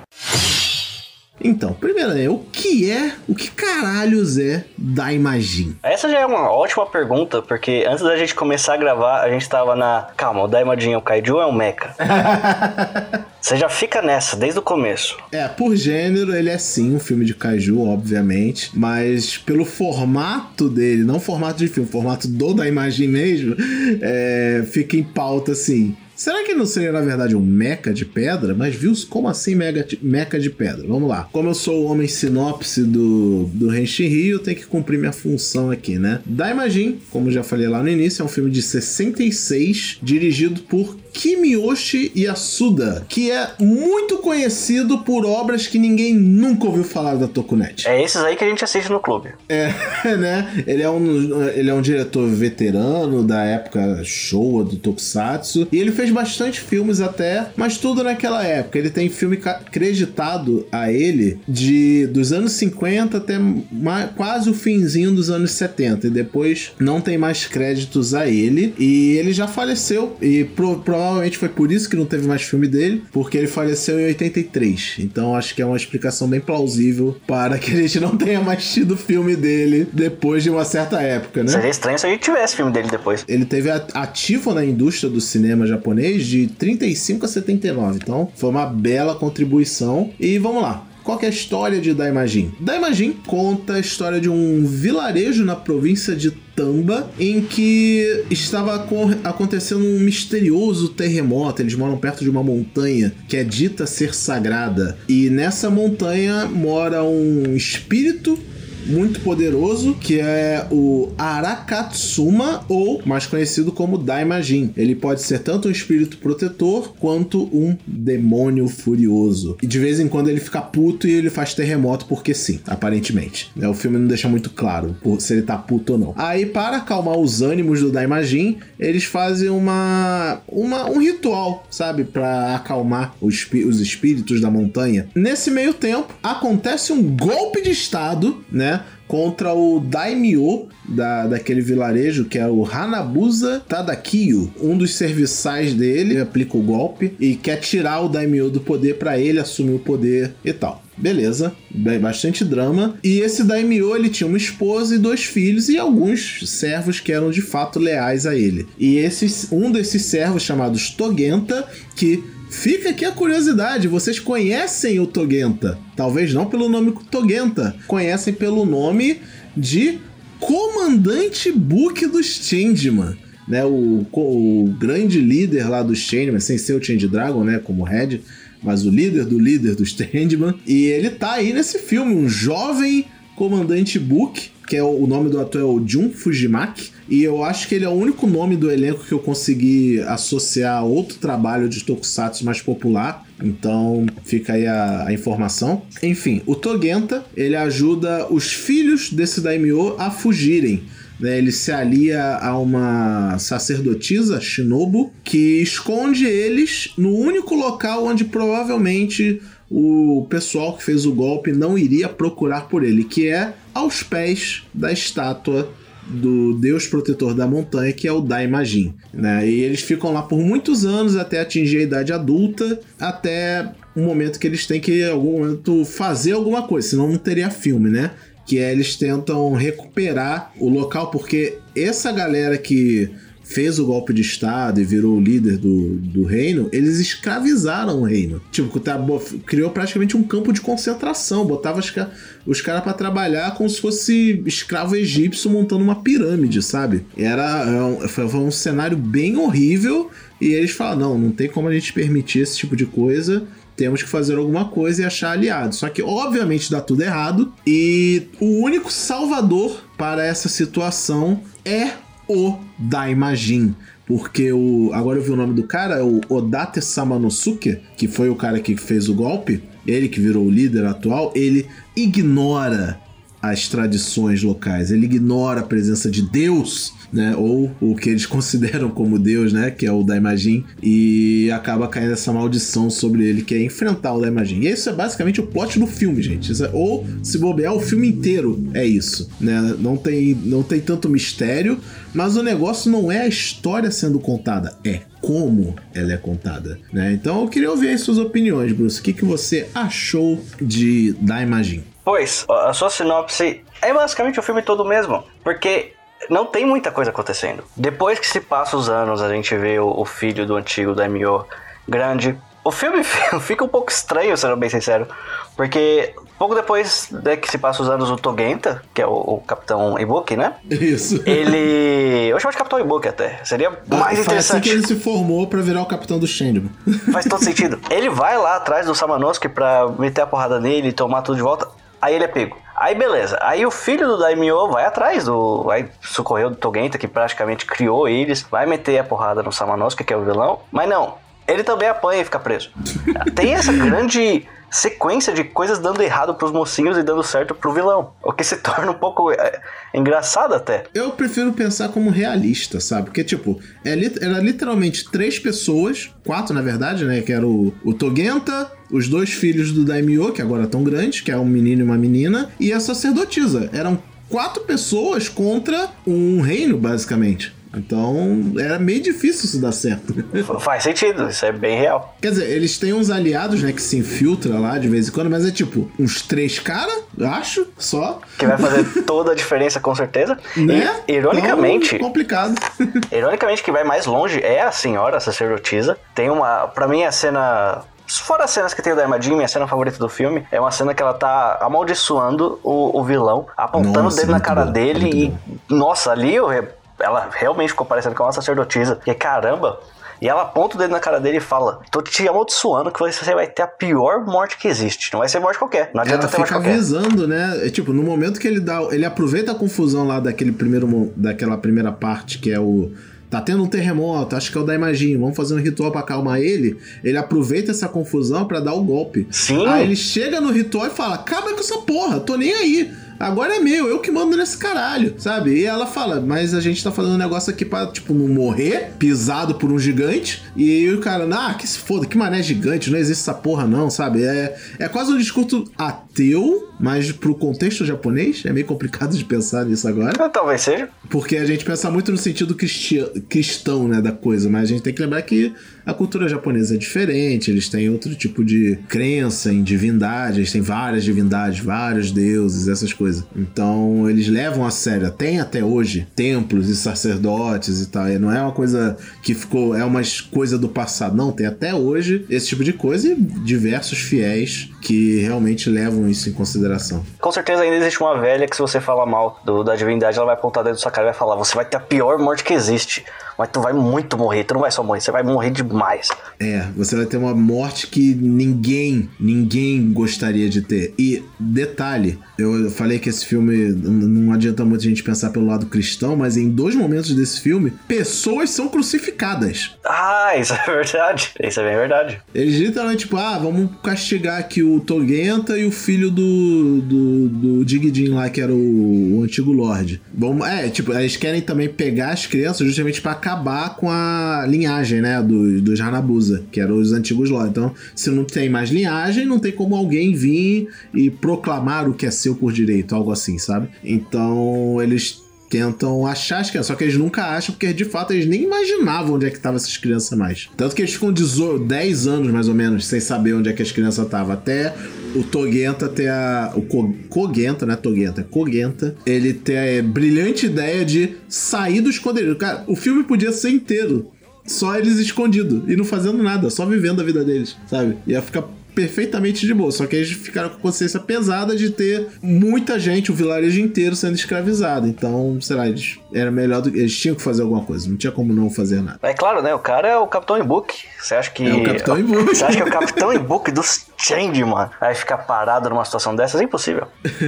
Então, primeiro, né, o que é, o que caralhos é Daimajin? Essa já é uma ótima pergunta, porque antes da gente começar a gravar, a gente tava na. Calma, o Daimajin é o Kaiju ou é um Mecha? Você já fica nessa desde o começo. É, por gênero, ele é sim um filme de Kaiju, obviamente, mas pelo formato dele, não formato de filme, formato do Daimajin mesmo, é, fica em pauta assim. Será que não seria, na verdade, um meca de pedra? Mas viu como assim mega meca de pedra? Vamos lá. Como eu sou o homem sinopse do, do Henshin Rio, eu tenho que cumprir minha função aqui, né? Daimajin, como já falei lá no início, é um filme de 66, dirigido por Kimiyoshi Yasuda, que é muito conhecido por obras que ninguém nunca ouviu falar da Tokunet. É esses aí que a gente assiste no clube. É, né? Ele é um, ele é um diretor veterano da época Showa do Tokusatsu, e ele fez bastante filmes até, mas tudo naquela época. Ele tem filme creditado a ele de dos anos 50 até mais, quase o finzinho dos anos 70, e depois não tem mais créditos a ele, e ele já faleceu, e pro, pro provavelmente foi por isso que não teve mais filme dele, porque ele faleceu em 83. Então acho que é uma explicação bem plausível para que a gente não tenha mais tido filme dele depois de uma certa época, né? Seria estranho se a gente tivesse filme dele depois. Ele teve ativo na indústria do cinema japonês de 35 a 79. Então foi uma bela contribuição. E vamos lá. Qual é a história de Daimajin? Daimajin conta a história de um vilarejo na província de Tamba, em que estava acontecendo um misterioso terremoto. Eles moram perto de uma montanha que é dita ser sagrada. E nessa montanha mora um espírito muito poderoso, que é o Arakatsuma, ou mais conhecido como Daimajin. Ele pode ser tanto um espírito protetor quanto um demônio furioso. E de vez em quando ele fica puto e ele faz terremoto porque sim, aparentemente. Né, o filme não deixa muito claro se ele tá puto ou não. Aí, para acalmar os ânimos do Daimajin, eles fazem uma, uma um ritual, sabe, para acalmar os, os espíritos da montanha. Nesse meio tempo, acontece um golpe de estado, né? Contra o Daimyo da, daquele vilarejo, que é o Hanabusa Tadakiyo. Um dos serviçais dele aplica o golpe e quer tirar o Daimyo do poder para ele assumir o poder e tal. Beleza, bastante drama. E esse Daimyo, ele tinha uma esposa e dois filhos e alguns servos que eram de fato leais a ele. E esses, um desses servos, chamados Togenta, que Fica aqui a curiosidade, vocês conhecem o Togenta? Talvez não pelo nome Togenta, conhecem pelo nome de Comandante Book dos Changeman. Né, o, o grande líder lá dos Changeman, sem ser o Change Dragon, né, como Red, mas o líder do líder dos Changeman. E ele tá aí nesse filme, um jovem comandante Book, que é o, o nome do ator é o Jun Fujimaki, e eu acho que ele é o único nome do elenco que eu consegui associar a outro trabalho de Tokusatsu mais popular. Então fica aí a, a, informação. Enfim, o Togenta ele ajuda os filhos desse daimyo a fugirem. Né? Ele se alia a uma sacerdotisa, Shinobu, que esconde eles no único local onde provavelmente o pessoal que fez o golpe não iria procurar por ele, que é aos pés da estátua do deus protetor da montanha, que é o Daimajin. Né? E eles ficam lá por muitos anos até atingir a idade adulta, até o momento que eles têm que, em algum momento, fazer alguma coisa, senão não teria filme, né? Que é eles tentam recuperar o local, porque essa galera que fez o golpe de Estado e virou o líder do, do reino, eles escravizaram o reino. Tipo, tá, criou praticamente um campo de concentração, botava os, os caras para trabalhar como se fosse escravo egípcio montando uma pirâmide, sabe? Era, é foi um cenário bem horrível e eles falaram: não, não tem como a gente permitir esse tipo de coisa temos que fazer alguma coisa e achar aliados. Só que, obviamente, dá tudo errado. E o único salvador para essa situação é o Daimajin. Porque o. Agora eu vi o nome do cara, é o Odate Samanosuke, que foi o cara que fez o golpe, ele que virou o líder atual, ele ignora as tradições locais, ele ignora a presença de Deus né? Ou o que eles consideram como Deus, né? Que é o Daimajin. E acaba caindo essa maldição sobre ele, que é enfrentar o Daimajin. E isso é basicamente o plot do filme, gente. É, ou, se bobear, o filme inteiro é isso, né? Não tem, não tem tanto mistério, mas o negócio não é a história sendo contada, é como ela é contada, né? Então eu queria ouvir as suas opiniões, Bruce. O que, que você achou de Daimajin? Pois, a sua sinopse é basicamente o filme todo mesmo, porque não tem muita coisa acontecendo. Depois que se passa os anos, a gente vê o, o filho do antigo Daimyo grande. O filme fica um pouco estranho, sendo bem sincero, porque pouco depois né, que se passa os anos, o Togenta, que é o, o Capitão Ibuki, né? Isso. Ele. Eu chamo de Capitão Ibuki até. Seria ah, mais interessante. Assim que ele se formou para virar o Capitão do Shenmue. Faz todo sentido. Ele vai lá atrás do Samanosuke pra meter a porrada nele e tomar tudo de volta. Aí ele é pego. Aí beleza. Aí o filho do Daimyo vai atrás do. Vai socorrer o Togenta, que praticamente criou eles. Vai meter a porrada no Samanosuke, que é o vilão. Mas não. Ele também apanha e fica preso. Tem essa grande sequência de coisas dando errado pros mocinhos e dando certo pro vilão. O que se torna um pouco é, engraçado até. Eu prefiro pensar como realista, sabe? Porque, tipo, é, era literalmente três pessoas, quatro na verdade, né? Que era o, o Togenta, os dois filhos do Daimyo, que agora estão grandes, que é um menino e uma menina, e a sacerdotisa. Eram quatro pessoas contra um reino, basicamente Então era meio difícil isso dar certo. Faz sentido, isso é bem real. Quer dizer, eles têm uns aliados, né, que se infiltram lá de vez em quando, mas é tipo uns três caras, acho, só. Que vai fazer toda a diferença, com certeza. Né? E, ironicamente. Então, complicado. ironicamente, que vai mais longe é a senhora, a sacerdotisa. Tem uma. Pra mim, a cena Fora as cenas que tem da Emma Jean, minha cena favorita do filme é uma cena que ela tá amaldiçoando o, o vilão, apontando Nossa, o dedo na cara bom, dele muito e. Nossa, ali eu, ela realmente ficou parecendo com uma sacerdotisa. Porque caramba. E ela aponta o dedo na cara dele e fala: Tô te amaldiçoando que você vai ter a pior morte que existe. Não vai ser morte qualquer. Não adianta Ela ter morte fica qualquer. avisando, né? É, tipo, no momento que ele dá. Ele aproveita a confusão lá daquele primeiro. daquela primeira parte que é o. Tá tendo um terremoto, acho que é o da Imagine. Vamos fazer um ritual pra acalmar ele. Ele aproveita essa confusão pra dar o golpe. Sim. Aí ele chega no ritual e fala: Acaba com essa porra, tô nem aí. Agora é meu, eu que mando nesse caralho, sabe? E ela fala, mas a gente tá fazendo um negócio aqui pra, tipo, não morrer, pisado por um gigante. E aí o cara, ah, que se foda, que mané gigante, não existe essa porra não, sabe? É, é quase um discurso ateu, mas pro contexto japonês, é meio complicado de pensar nisso agora. Talvez seja. Porque a gente pensa muito no sentido cristi- cristão, né, da coisa, mas a gente tem que lembrar que a cultura japonesa é diferente, eles têm outro tipo de crença em divindade, eles têm várias divindades, vários deuses, essas coisas. Então, eles levam a sério, tem até hoje templos e sacerdotes e tal, e não é uma coisa que ficou, é uma coisa do passado, não, tem até hoje esse tipo de coisa e diversos fiéis que realmente levam isso em consideração. Com certeza ainda existe uma velha que se você falar mal do- da divindade, ela vai apontar dentro da sua cara e vai falar: Você vai ter a pior morte que existe. Mas tu vai muito morrer, tu não vai só morrer, você vai morrer demais. É, você vai ter uma morte que ninguém, ninguém gostaria de ter. E detalhe, eu falei que esse filme não adianta muito a gente pensar pelo lado cristão, mas em dois momentos desse filme, pessoas são crucificadas. Ah, isso é verdade. Isso é bem verdade. Eles literalmente, tipo, ah, vamos castigar aqui o Togenta e o filho do, do, do Digidin lá, que era o, o antigo Lorde. Vamos, é, tipo, eles querem também pegar as crianças justamente pra acabar com a linhagem, né, do, dos Hanabusa, que eram os antigos Lords. Então, se não tem mais linhagem, não tem como alguém vir e proclamar o que é seu por direito, algo assim, sabe? Então, eles tentam achar as crianças, só que eles nunca acham, porque de fato eles nem imaginavam onde é que estavam essas crianças mais. Tanto que eles ficam 18 10 anos mais ou menos sem saber onde é que as crianças estavam. Até o Togenta ter a. O Kogenta, né? Togenta, Kogenta. Ele ter a brilhante ideia de sair do esconderijo. Cara, o filme podia ser inteiro. Só eles escondidos e não fazendo nada, só vivendo a vida deles, sabe? Ia ficar perfeitamente de boa. Só que eles ficaram com a consciência pesada de ter muita gente, o vilarejo inteiro sendo escravizado. Então, sei lá, eles era melhor do que. Eles tinham que fazer alguma coisa, não tinha como não fazer nada. É claro, né? O cara é o Capitão Inbook. Você acha que. É o Capitão Inbook. Você acha que é o Capitão Inbook dos Change, mano? Aí ficar parado numa situação dessas é impossível.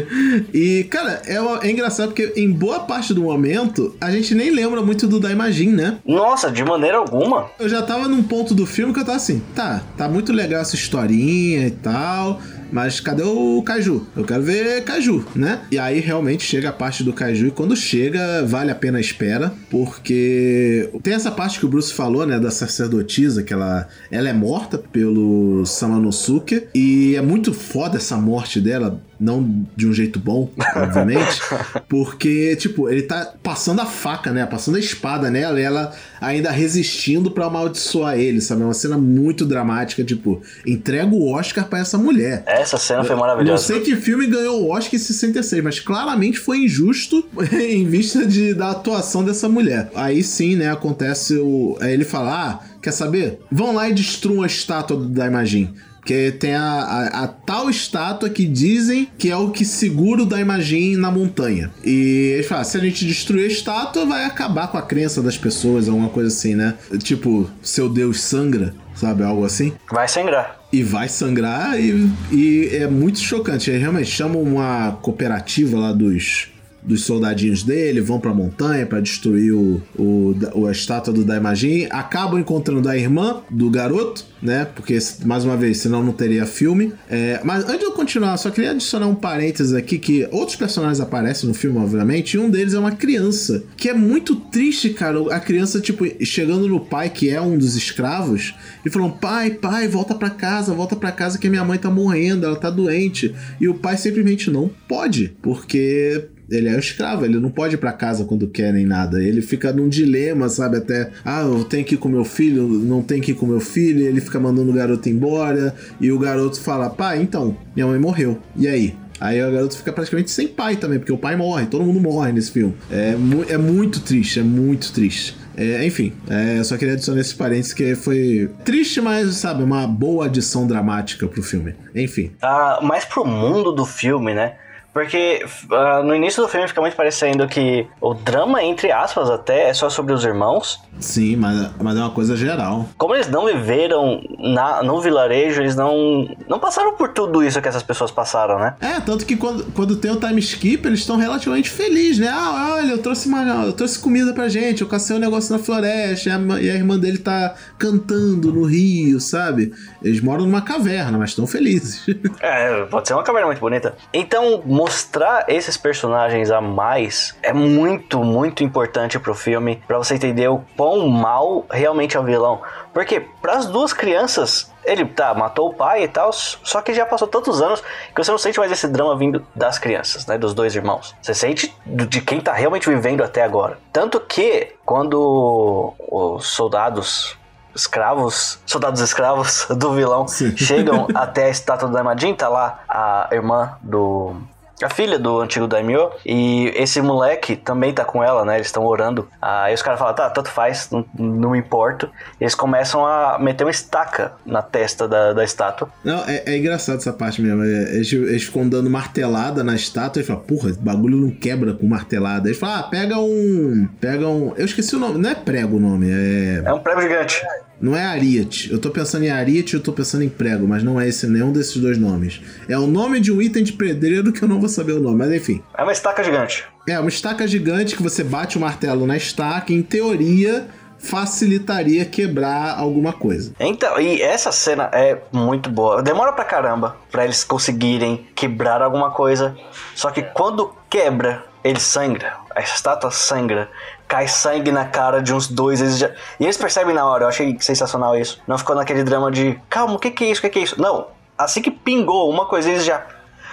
E, cara, é, é engraçado porque em boa parte do momento a gente nem lembra muito do Daimajin, né? Nossa, de maneira alguma. Eu já tava num ponto do filme que eu tava assim, tá, tá muito legal essa historinha e tal, mas cadê o Kaiju? Eu quero ver Kaiju, né? E aí realmente chega a parte do Kaiju e quando chega, vale a pena a espera, porque tem essa parte que o Bruce falou, né, da sacerdotisa, que ela, ela é morta pelo Samanosuke e é muito foda essa morte dela, não de um jeito bom, obviamente, porque, tipo, ele tá passando a faca, né? Passando a espada nela e ela ainda resistindo pra amaldiçoar ele, sabe? É uma cena muito dramática, tipo, entrega o Oscar pra essa mulher. Essa cena foi Não maravilhosa. sei que filme ganhou o Oscar em 66, mas claramente foi injusto em vista de, da atuação dessa mulher. Aí sim, né, acontece o. Aí ele fala: ah, quer saber? Vão lá e destruam a estátua do Daimajin. Porque tem a, a, a tal estátua que dizem que é o que segura o Daimajin na montanha. E ele fala: se a gente destruir a estátua, vai acabar com a crença das pessoas, alguma coisa assim, né? Tipo, seu Deus sangra, sabe? Algo assim. Vai sangrar. E vai sangrar e, e é muito chocante. Eles realmente chamam uma cooperativa lá dos, dos soldadinhos dele, vão pra montanha pra destruir o, o, o- a estátua do Daimajin. Acabam encontrando a irmã do garoto, né? Porque, mais uma vez, senão não teria filme. É, mas antes de eu continuar, só queria adicionar um parênteses aqui que outros personagens aparecem no filme, obviamente, e um deles é uma criança. Que é muito triste, cara. A criança, tipo, chegando no pai, que é um dos escravos, e falando: pai, pai, volta pra casa, volta pra casa que minha mãe tá morrendo, ela tá doente. E o pai simplesmente não pode, porque ele é um escravo, ele não pode ir pra casa quando quer nem nada. Ele fica num dilema, sabe? Até, ah, eu tenho que ir com meu filho, não tenho que ir com meu filho, e ele fica mandando o garoto embora, e o garoto fala, pai, então, minha mãe morreu. E aí? Aí o garoto fica praticamente sem pai também, porque o pai morre, todo mundo morre nesse filme. É, mu é muito triste, é muito triste. É, enfim, é, só queria adicionar esse parênteses que foi triste, mas, sabe, uma boa adição dramática pro filme. Enfim. Ah, mais pro mundo do filme, né? Porque uh, no início do filme fica muito parecendo que o drama, entre aspas, até é só sobre os irmãos. Sim, mas, mas é uma coisa geral. Como eles não viveram na, no vilarejo, eles não, não passaram por tudo isso que essas pessoas passaram, né? É, tanto que quando, quando tem o time skip, eles estão relativamente felizes, né? Ah, olha, eu trouxe, uma, eu trouxe comida pra gente, eu cacei um negócio na floresta, e a, e a irmã dele tá cantando no rio, sabe? Eles moram numa caverna, mas estão felizes. é, pode ser uma caverna muito bonita. Então, mostrar esses personagens a mais é muito, muito importante pro filme, para você entender o quão mal realmente é o vilão. Porque para as duas crianças, ele tá, matou o pai e tal, só que já passou tantos anos que você não sente mais esse drama vindo das crianças, né, dos dois irmãos. Você sente de quem tá realmente vivendo até agora. Tanto que quando os soldados escravos, soldados escravos do vilão Sim. chegam até a estátua do Daimajin, tá lá a irmã do a filha do antigo Daimyo. E esse moleque também tá com ela, né? Eles estão orando. Aí os caras falam, tá, tanto faz, não, não me importo. E eles começam a meter uma estaca na testa da, da estátua. Não, é, é engraçado essa parte mesmo. É, eles, eles ficam dando martelada na estátua e falam, porra, esse bagulho não quebra com martelada. Eles falam, ah, pega um. Pega um. Eu esqueci o nome, não é prego o nome, é. É um prego gigante. Não é Ariat. Eu tô pensando em Ariat e eu tô pensando em prego, mas não é esse nenhum desses dois nomes. É o nome de um item de pedreiro que eu não vou saber o nome, mas enfim. É uma estaca gigante. É, uma estaca gigante que você bate o martelo na estaca, em teoria facilitaria quebrar alguma coisa. Então, e essa cena é muito boa. Demora pra caramba pra eles conseguirem quebrar alguma coisa. Só que quando quebra, ele sangra. A estátua sangra cai sangue na cara de uns dois. Eles já... E eles percebem na hora, eu achei sensacional isso. Não ficou naquele drama de calma, o que, que é isso? O que, que é isso? Não. Assim que pingou uma coisa, eles já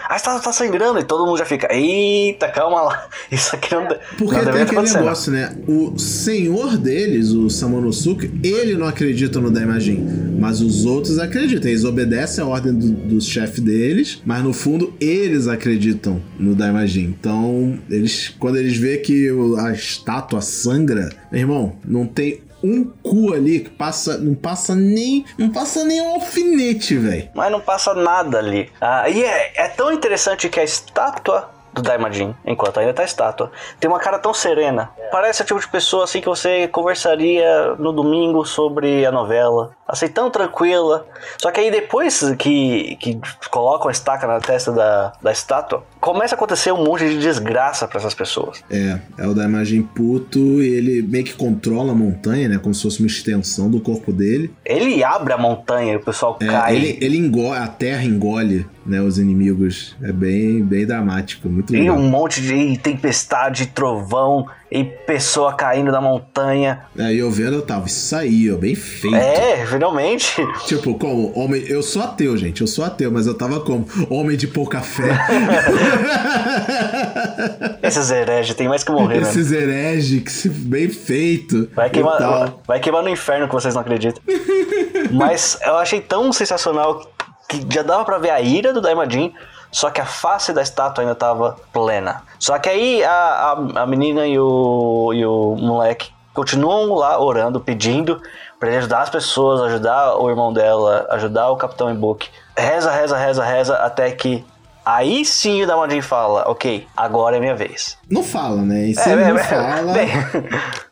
a estátua tá sangrando e todo mundo já fica, eita, calma lá, isso aqui não, Porque não tem aquele negócio, né? O senhor deles, o Samonosuke, ele não acredita no Daimajin, mas os outros acreditam. Eles obedecem a ordem do, do chefe deles, mas no fundo eles acreditam no Daimajin. Então, eles, quando eles vê que a estátua sangra, meu irmão, não tem um cu ali que passa, não passa nem, não passa nem um alfinete, velho. Mas não passa nada ali. Ah, e é, é tão interessante que a estátua do Daimajin, enquanto ainda tá estátua, tem uma cara tão serena. Parece o tipo de pessoa assim que você conversaria no domingo sobre a novela. Assim, tão tranquila. Só que aí depois que, que colocam a estaca na testa da, da estátua, começa a acontecer um monte de desgraça para essas pessoas. É, é o Daimajin puto e ele meio que controla a montanha, né? Como se fosse uma extensão do corpo dele. Ele abre a montanha e o pessoal é, cai. Ele, ele engole, a terra engole né, os inimigos. É bem, bem dramático, muito legal. E um monte de tempestade, trovão e pessoa caindo da montanha. É, e eu vendo, eu tava, isso aí, ó, bem feito. É, finalmente. Tipo, como homem. Eu sou ateu, gente, eu sou ateu, mas eu tava como homem de pouca fé. Esses hereges tem mais que morrer, né? Esses hereges, bem feito. Vai queimar, vai queimar no inferno que vocês não acreditam. mas eu achei tão sensacional que já dava para ver a ira do Daimajin, só que a face da estátua ainda tava plena. Só que aí a, a, a menina e o, e o moleque continuam lá orando, pedindo para ele ajudar as pessoas, ajudar o irmão dela, ajudar o Capitão Ibuki. Reza, reza, reza, reza, até que Aí sim o Damadin fala, ok, agora é minha vez. Não fala, né? E se é, ele é, não é, fala.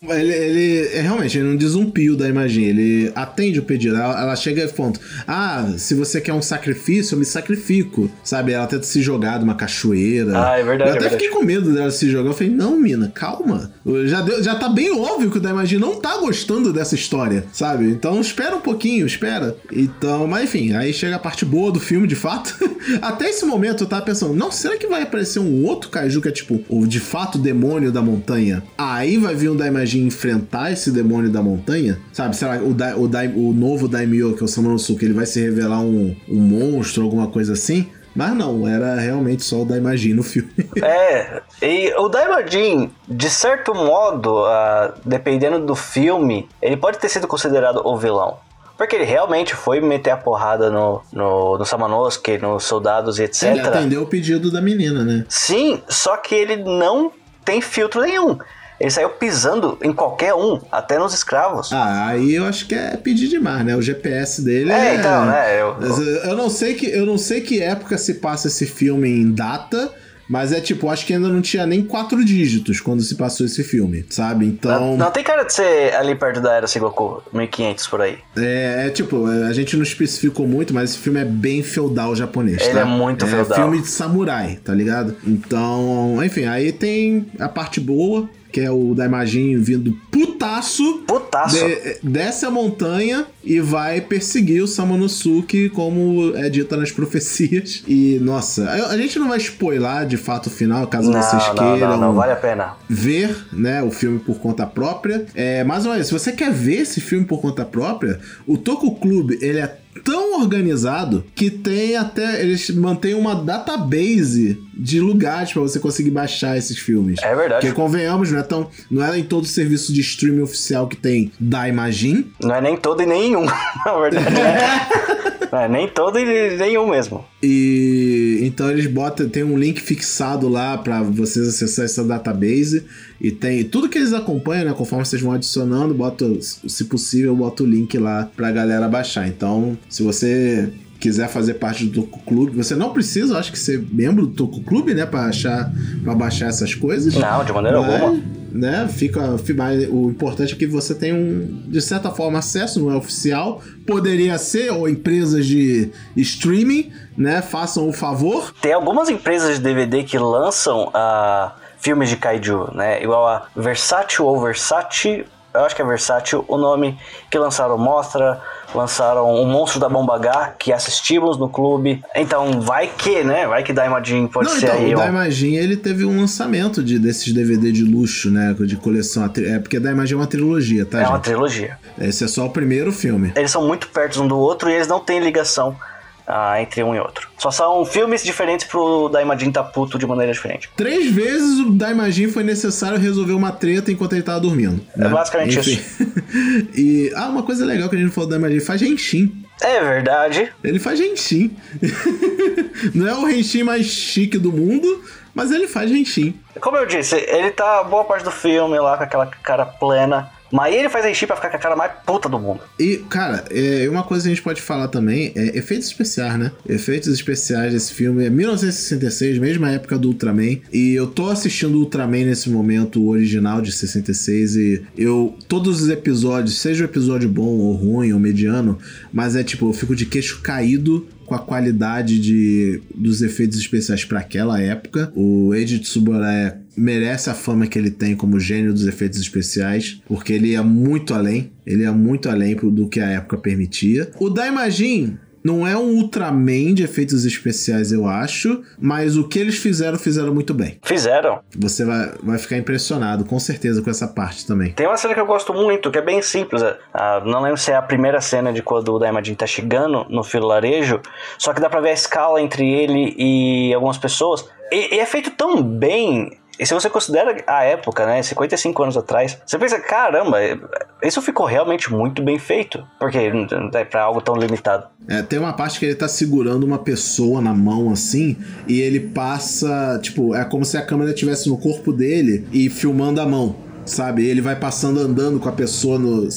ele, ele é, realmente ele não diz um pio da imagem, ele atende o pedido. Ela, ela chega e ponto. Ah, se você quer um sacrifício, eu me sacrifico. Sabe? Ela tenta se jogar de uma cachoeira. Ah, é verdade. Eu até é fiquei com medo dela se jogar. Eu falei, não, mina, calma. Já, deu, já tá bem óbvio que o Daimajin não tá gostando dessa história, sabe? Então espera um pouquinho, espera. Então, mas enfim, aí chega a parte boa do filme, de fato. até esse momento eu tava pensando, não, será que vai aparecer um outro kaiju que é tipo, o de fato demônio da montanha? Aí vai vir um Daimajin enfrentar esse demônio da montanha? Sabe, será o, da, o, da, o novo Daimyo, que é o Samanosuke, ele vai se revelar um, um monstro, alguma coisa assim? Mas não, era realmente só o Daimajin no filme. É, e o Daimajin, de certo modo, uh, dependendo do filme, ele pode ter sido considerado o vilão. Porque ele realmente foi meter a porrada no, no, no Samanosuke, nos soldados e etc. Ele atendeu o pedido da menina, né? Sim, só que ele não tem filtro nenhum. Ele saiu pisando em qualquer um, até nos escravos. Ah, aí eu acho que é pedir demais, né? O GPS dele é. É, então, né? Eu, eu, não sei que, eu não sei que época se passa esse filme em data. Mas é tipo, acho que ainda não tinha nem quatro dígitos quando se passou esse filme, sabe? Então. Não, não tem cara de ser ali perto da era Sengoku, 1500 por aí. É, é, tipo, a gente não especificou muito, mas esse filme é bem feudal japonês. Ele tá? é muito é feudal. filme de samurai, tá ligado? Então, enfim, aí tem a parte boa, que é o Daimajin vindo putaço. Putaço. De, desce a montanha e vai perseguir o Samanosuke, como é dito nas profecias. E, nossa, a, a gente não vai spoiler de fato o final, caso não, vocês não, queiram. Não, não, vale a pena. Ver, né, o filme por conta própria. É, mas olha, se você quer ver esse filme por conta própria, o Toku Club, ele é tão organizado que tem até. Eles mantêm uma database de lugares para você conseguir baixar esses filmes. É verdade. Porque convenhamos, não é, tão, não é em todo serviço de streaming oficial que tem da Imagine. Não é nem todo e nenhum, na verdade. Não é nem todo e nenhum mesmo. E então eles botam, tem um link fixado lá para vocês acessar essa database e tem tudo que eles acompanham, né? Conforme vocês vão adicionando, bota, se possível, bota o link lá pra galera baixar. Então, se você quiser fazer parte do Toku Clube, você não precisa, acho que ser membro do Toku Clube, né, para achar, para baixar essas coisas. Não, de maneira Mas, alguma. Né, fica, o importante é que você tem um, de certa forma, acesso, não é oficial. Poderia ser, ou empresas de streaming, né, façam o favor. Tem algumas empresas de DVD que lançam uh, filmes de kaiju, né, igual a Versátil ou Versátil, eu acho que é Versátil o nome, que lançaram Mostra, lançaram o Monstro da Bomba H, que assistimos no clube. Então, vai que, né? Vai que Daimajin pode Não, ser então, aí. O. Daimajin, ele teve um lançamento de, desses DVD de luxo, né? De coleção. É porque Daimajin é uma trilogia, tá, É gente? uma trilogia. Esse é só o primeiro filme. Eles são muito perto um do outro e eles não têm ligação ah, entre um e outro. Só são filmes diferentes pro Daimajin tá puto de maneira diferente. Três vezes o Daimajin foi necessário resolver uma treta enquanto ele tava dormindo. É né? basicamente Enfim. e, ah, uma coisa legal que a gente não falou do Daimajin, faz Genshin. É verdade. Ele faz Genshin. não é o Genshin mais chique do mundo, mas ele faz Genshin. Como eu disse, ele tá boa parte do filme lá com aquela cara plena. Mas ele faz enchi pra ficar com a cara mais puta do mundo. E, cara, é, uma coisa que a gente pode falar também é efeitos especiais, né? Efeitos especiais desse filme é 1966, mesma época do Ultraman. E eu tô assistindo o Ultraman nesse momento, o original de 66, e eu. Todos os episódios, seja o episódio bom ou ruim ou mediano, mas é tipo, eu fico de queixo caído com a qualidade de, dos efeitos especiais para aquela época. O Eiji Tsuburaya merece a fama que ele tem como gênio dos efeitos especiais, porque ele ia muito além, ele ia muito além do que a época permitia. O Daimajin não é um Ultraman de efeitos especiais, eu acho, mas o que eles fizeram, fizeram muito bem. Fizeram. Você vai, vai ficar impressionado, com certeza, com essa parte também. Tem uma cena que eu gosto muito, que é bem simples. Ah, não lembro se é a primeira cena de quando o Daimajin tá chegando no filarejo, só que dá pra ver a escala entre ele e algumas pessoas. E, e é feito tão bem e se você considera a época, né, 55 anos atrás, você pensa, caramba, isso ficou realmente muito bem feito, porque é para algo tão limitado. É, tem uma parte que ele tá segurando uma pessoa na mão assim, e ele passa, tipo, é como se a câmera estivesse no corpo dele e filmando a mão sabe? Ele vai passando andando com a pessoa, no,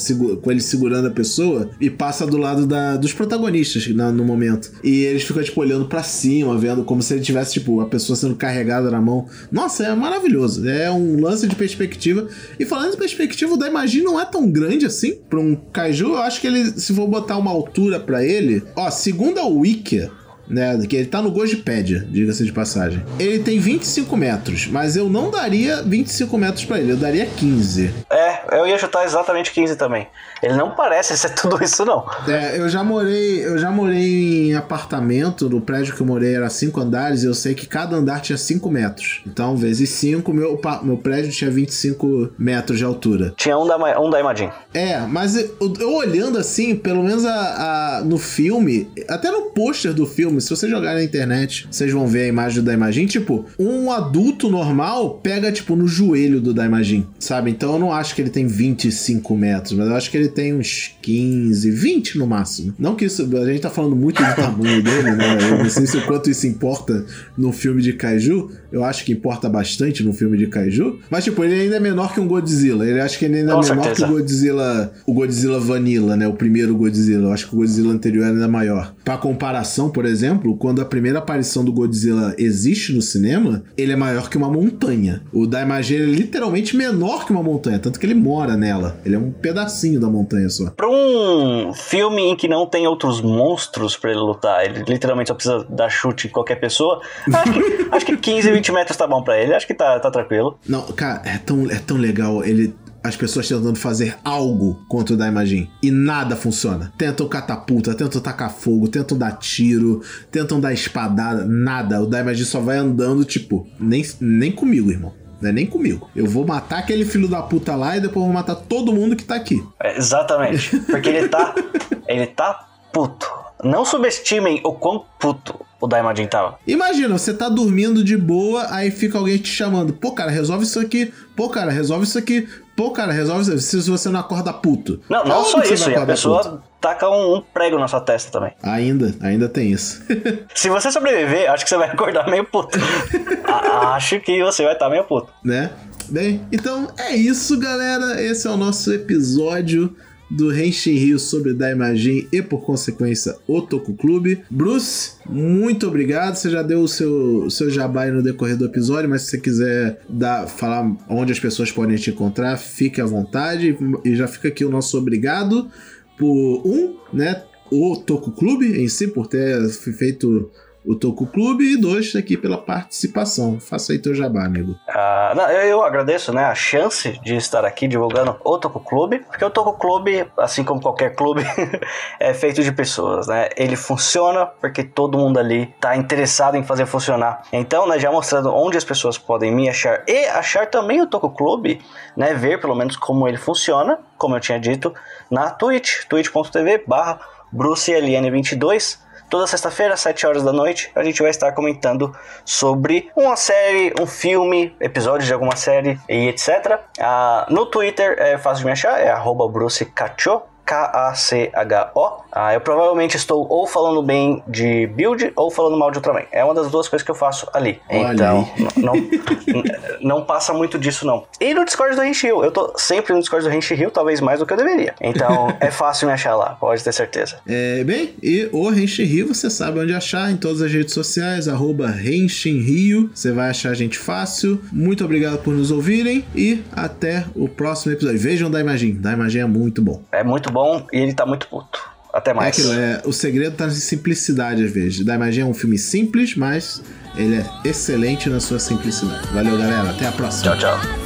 com ele segurando a pessoa e passa do lado da, dos protagonistas na, no momento. E eles ficam, tipo, olhando para cima, vendo como se ele tivesse, tipo, a pessoa sendo carregada na mão. Nossa, é maravilhoso. É um lance de perspectiva. E falando de perspectiva, o da Imagine não é tão grande assim pra um kaiju. Eu acho que ele, se for botar uma altura para ele, ó, segundo a Wiki, né? Que ele tá no Gojipédia, diga-se de passagem. Ele tem 25 metros, mas eu não daria 25 metros para ele, eu daria 15. É, eu ia chutar exatamente 15 também. Ele não parece ser tudo isso, não. É, eu já morei, eu já morei em apartamento, no prédio que eu morei era 5 andares, e eu sei que cada andar tinha 5 metros. Então, vezes 5, meu, meu prédio tinha 25 metros de altura. Tinha um da, um da Imagine. É, mas eu, eu olhando assim, pelo menos a, a, no filme, até no pôster do filme, se você jogar na internet, vocês vão ver a imagem do Daimajin. Tipo, um adulto normal pega, tipo, no joelho do Daimajin, sabe? Então eu não acho que ele tem 25 metros, mas eu acho que ele tem uns 15, 20 no máximo. Não que isso. A gente tá falando muito do tamanho dele, né? Eu não sei se o quanto isso importa no filme de Kaiju. Eu acho que importa bastante no filme de Kaiju. Mas, tipo, ele ainda é menor que um Godzilla. Ele acho que ele ainda é Com menor certeza. que o Godzilla. O Godzilla Vanilla, né? O primeiro Godzilla. Eu acho que o Godzilla anterior era ainda maior. Pra comparação, por exemplo, quando a primeira aparição do Godzilla existe no cinema, ele é maior que uma montanha. O ele é literalmente menor que uma montanha, tanto que ele mora nela. Ele é um pedacinho da montanha só. Pra um filme em que não tem outros monstros pra ele lutar, ele literalmente só precisa dar chute em qualquer pessoa, acho que, acho que 15, 20 metros tá bom pra ele, acho que tá, tá tranquilo. Não, cara, é tão, é tão legal ele. As pessoas tentando fazer algo contra o Daimajin e nada funciona. Tentam catapulta, tentam tacar fogo, tentam dar tiro, tentam dar espadada, nada. O Daimajin só vai andando, tipo, nem, nem comigo, irmão. Não é nem comigo. Eu vou matar aquele filho da puta lá e depois vou matar todo mundo que tá aqui. É, exatamente, porque ele tá, ele tá puto. Não subestimem o quão puto o Daimajin tava. Imagina, você tá dormindo de boa, aí fica alguém te chamando. Pô, cara, resolve isso aqui. Pô, cara, resolve isso aqui. Pô, cara, resolve isso Se você não acorda puto. Não, não só isso, e a pessoa puto? taca um, um prego na sua testa também. Ainda, ainda tem isso. Se você sobreviver, acho que você vai acordar meio puto. A- acho que você vai estar meio puto. né? Bem, então é isso, galera. Esse é o nosso episódio do Henshin Rio sobre Daimajin e, por consequência, o Toku Clube. Bruce, muito obrigado. Você já deu o seu, seu jabá no decorrer do episódio, mas se você quiser dar, falar onde as pessoas podem te encontrar, fique à vontade. E já fica aqui o nosso obrigado por, um, né, o Toku Clube em si, por ter feito o Toku Clube, e dois, aqui pela participação. Faça aí teu jabá, amigo. Ah, não, eu, eu agradeço né, a chance de estar aqui divulgando o Toco Clube, porque o Toco Clube, assim como qualquer clube, é feito de pessoas, né? Ele funciona porque todo mundo ali está interessado em fazer funcionar. Então, né, já mostrando onde as pessoas podem me achar e achar também o Toco Clube, né? Ver pelo menos como ele funciona, como eu tinha dito, na Twitch, twitch.tv barra BruceLN22. Toda sexta-feira, às 7 horas da noite, a gente vai estar comentando sobre uma série, um filme, episódios de alguma série e etc. Ah, no Twitter é fácil de me achar, é arroba BruceCacho, K-A-C-H-O. Ah, eu provavelmente estou ou falando bem de build ou falando mal de Ultraman. É uma das duas coisas que eu faço ali. Olha então, não, não, passa muito disso, não. E no Discord do Renchil. Eu tô sempre no Discord do Renchil, talvez mais do que eu deveria. Então, é fácil me achar lá, pode ter certeza. É, bem, e o Renshin Rio você sabe onde achar em todas as redes sociais, arroba Renshin Rio. Você vai achar a gente fácil. Muito obrigado por nos ouvirem e até o próximo episódio. Vejam Daimajin. Daimajin é muito bom. É muito bom e ele tá muito puto. Até É mais. aquilo, é, o segredo tá na simplicidade às vezes. Daimajin é um filme simples, mas ele é excelente na sua simplicidade. Valeu, galera. Até a próxima. Tchau, tchau.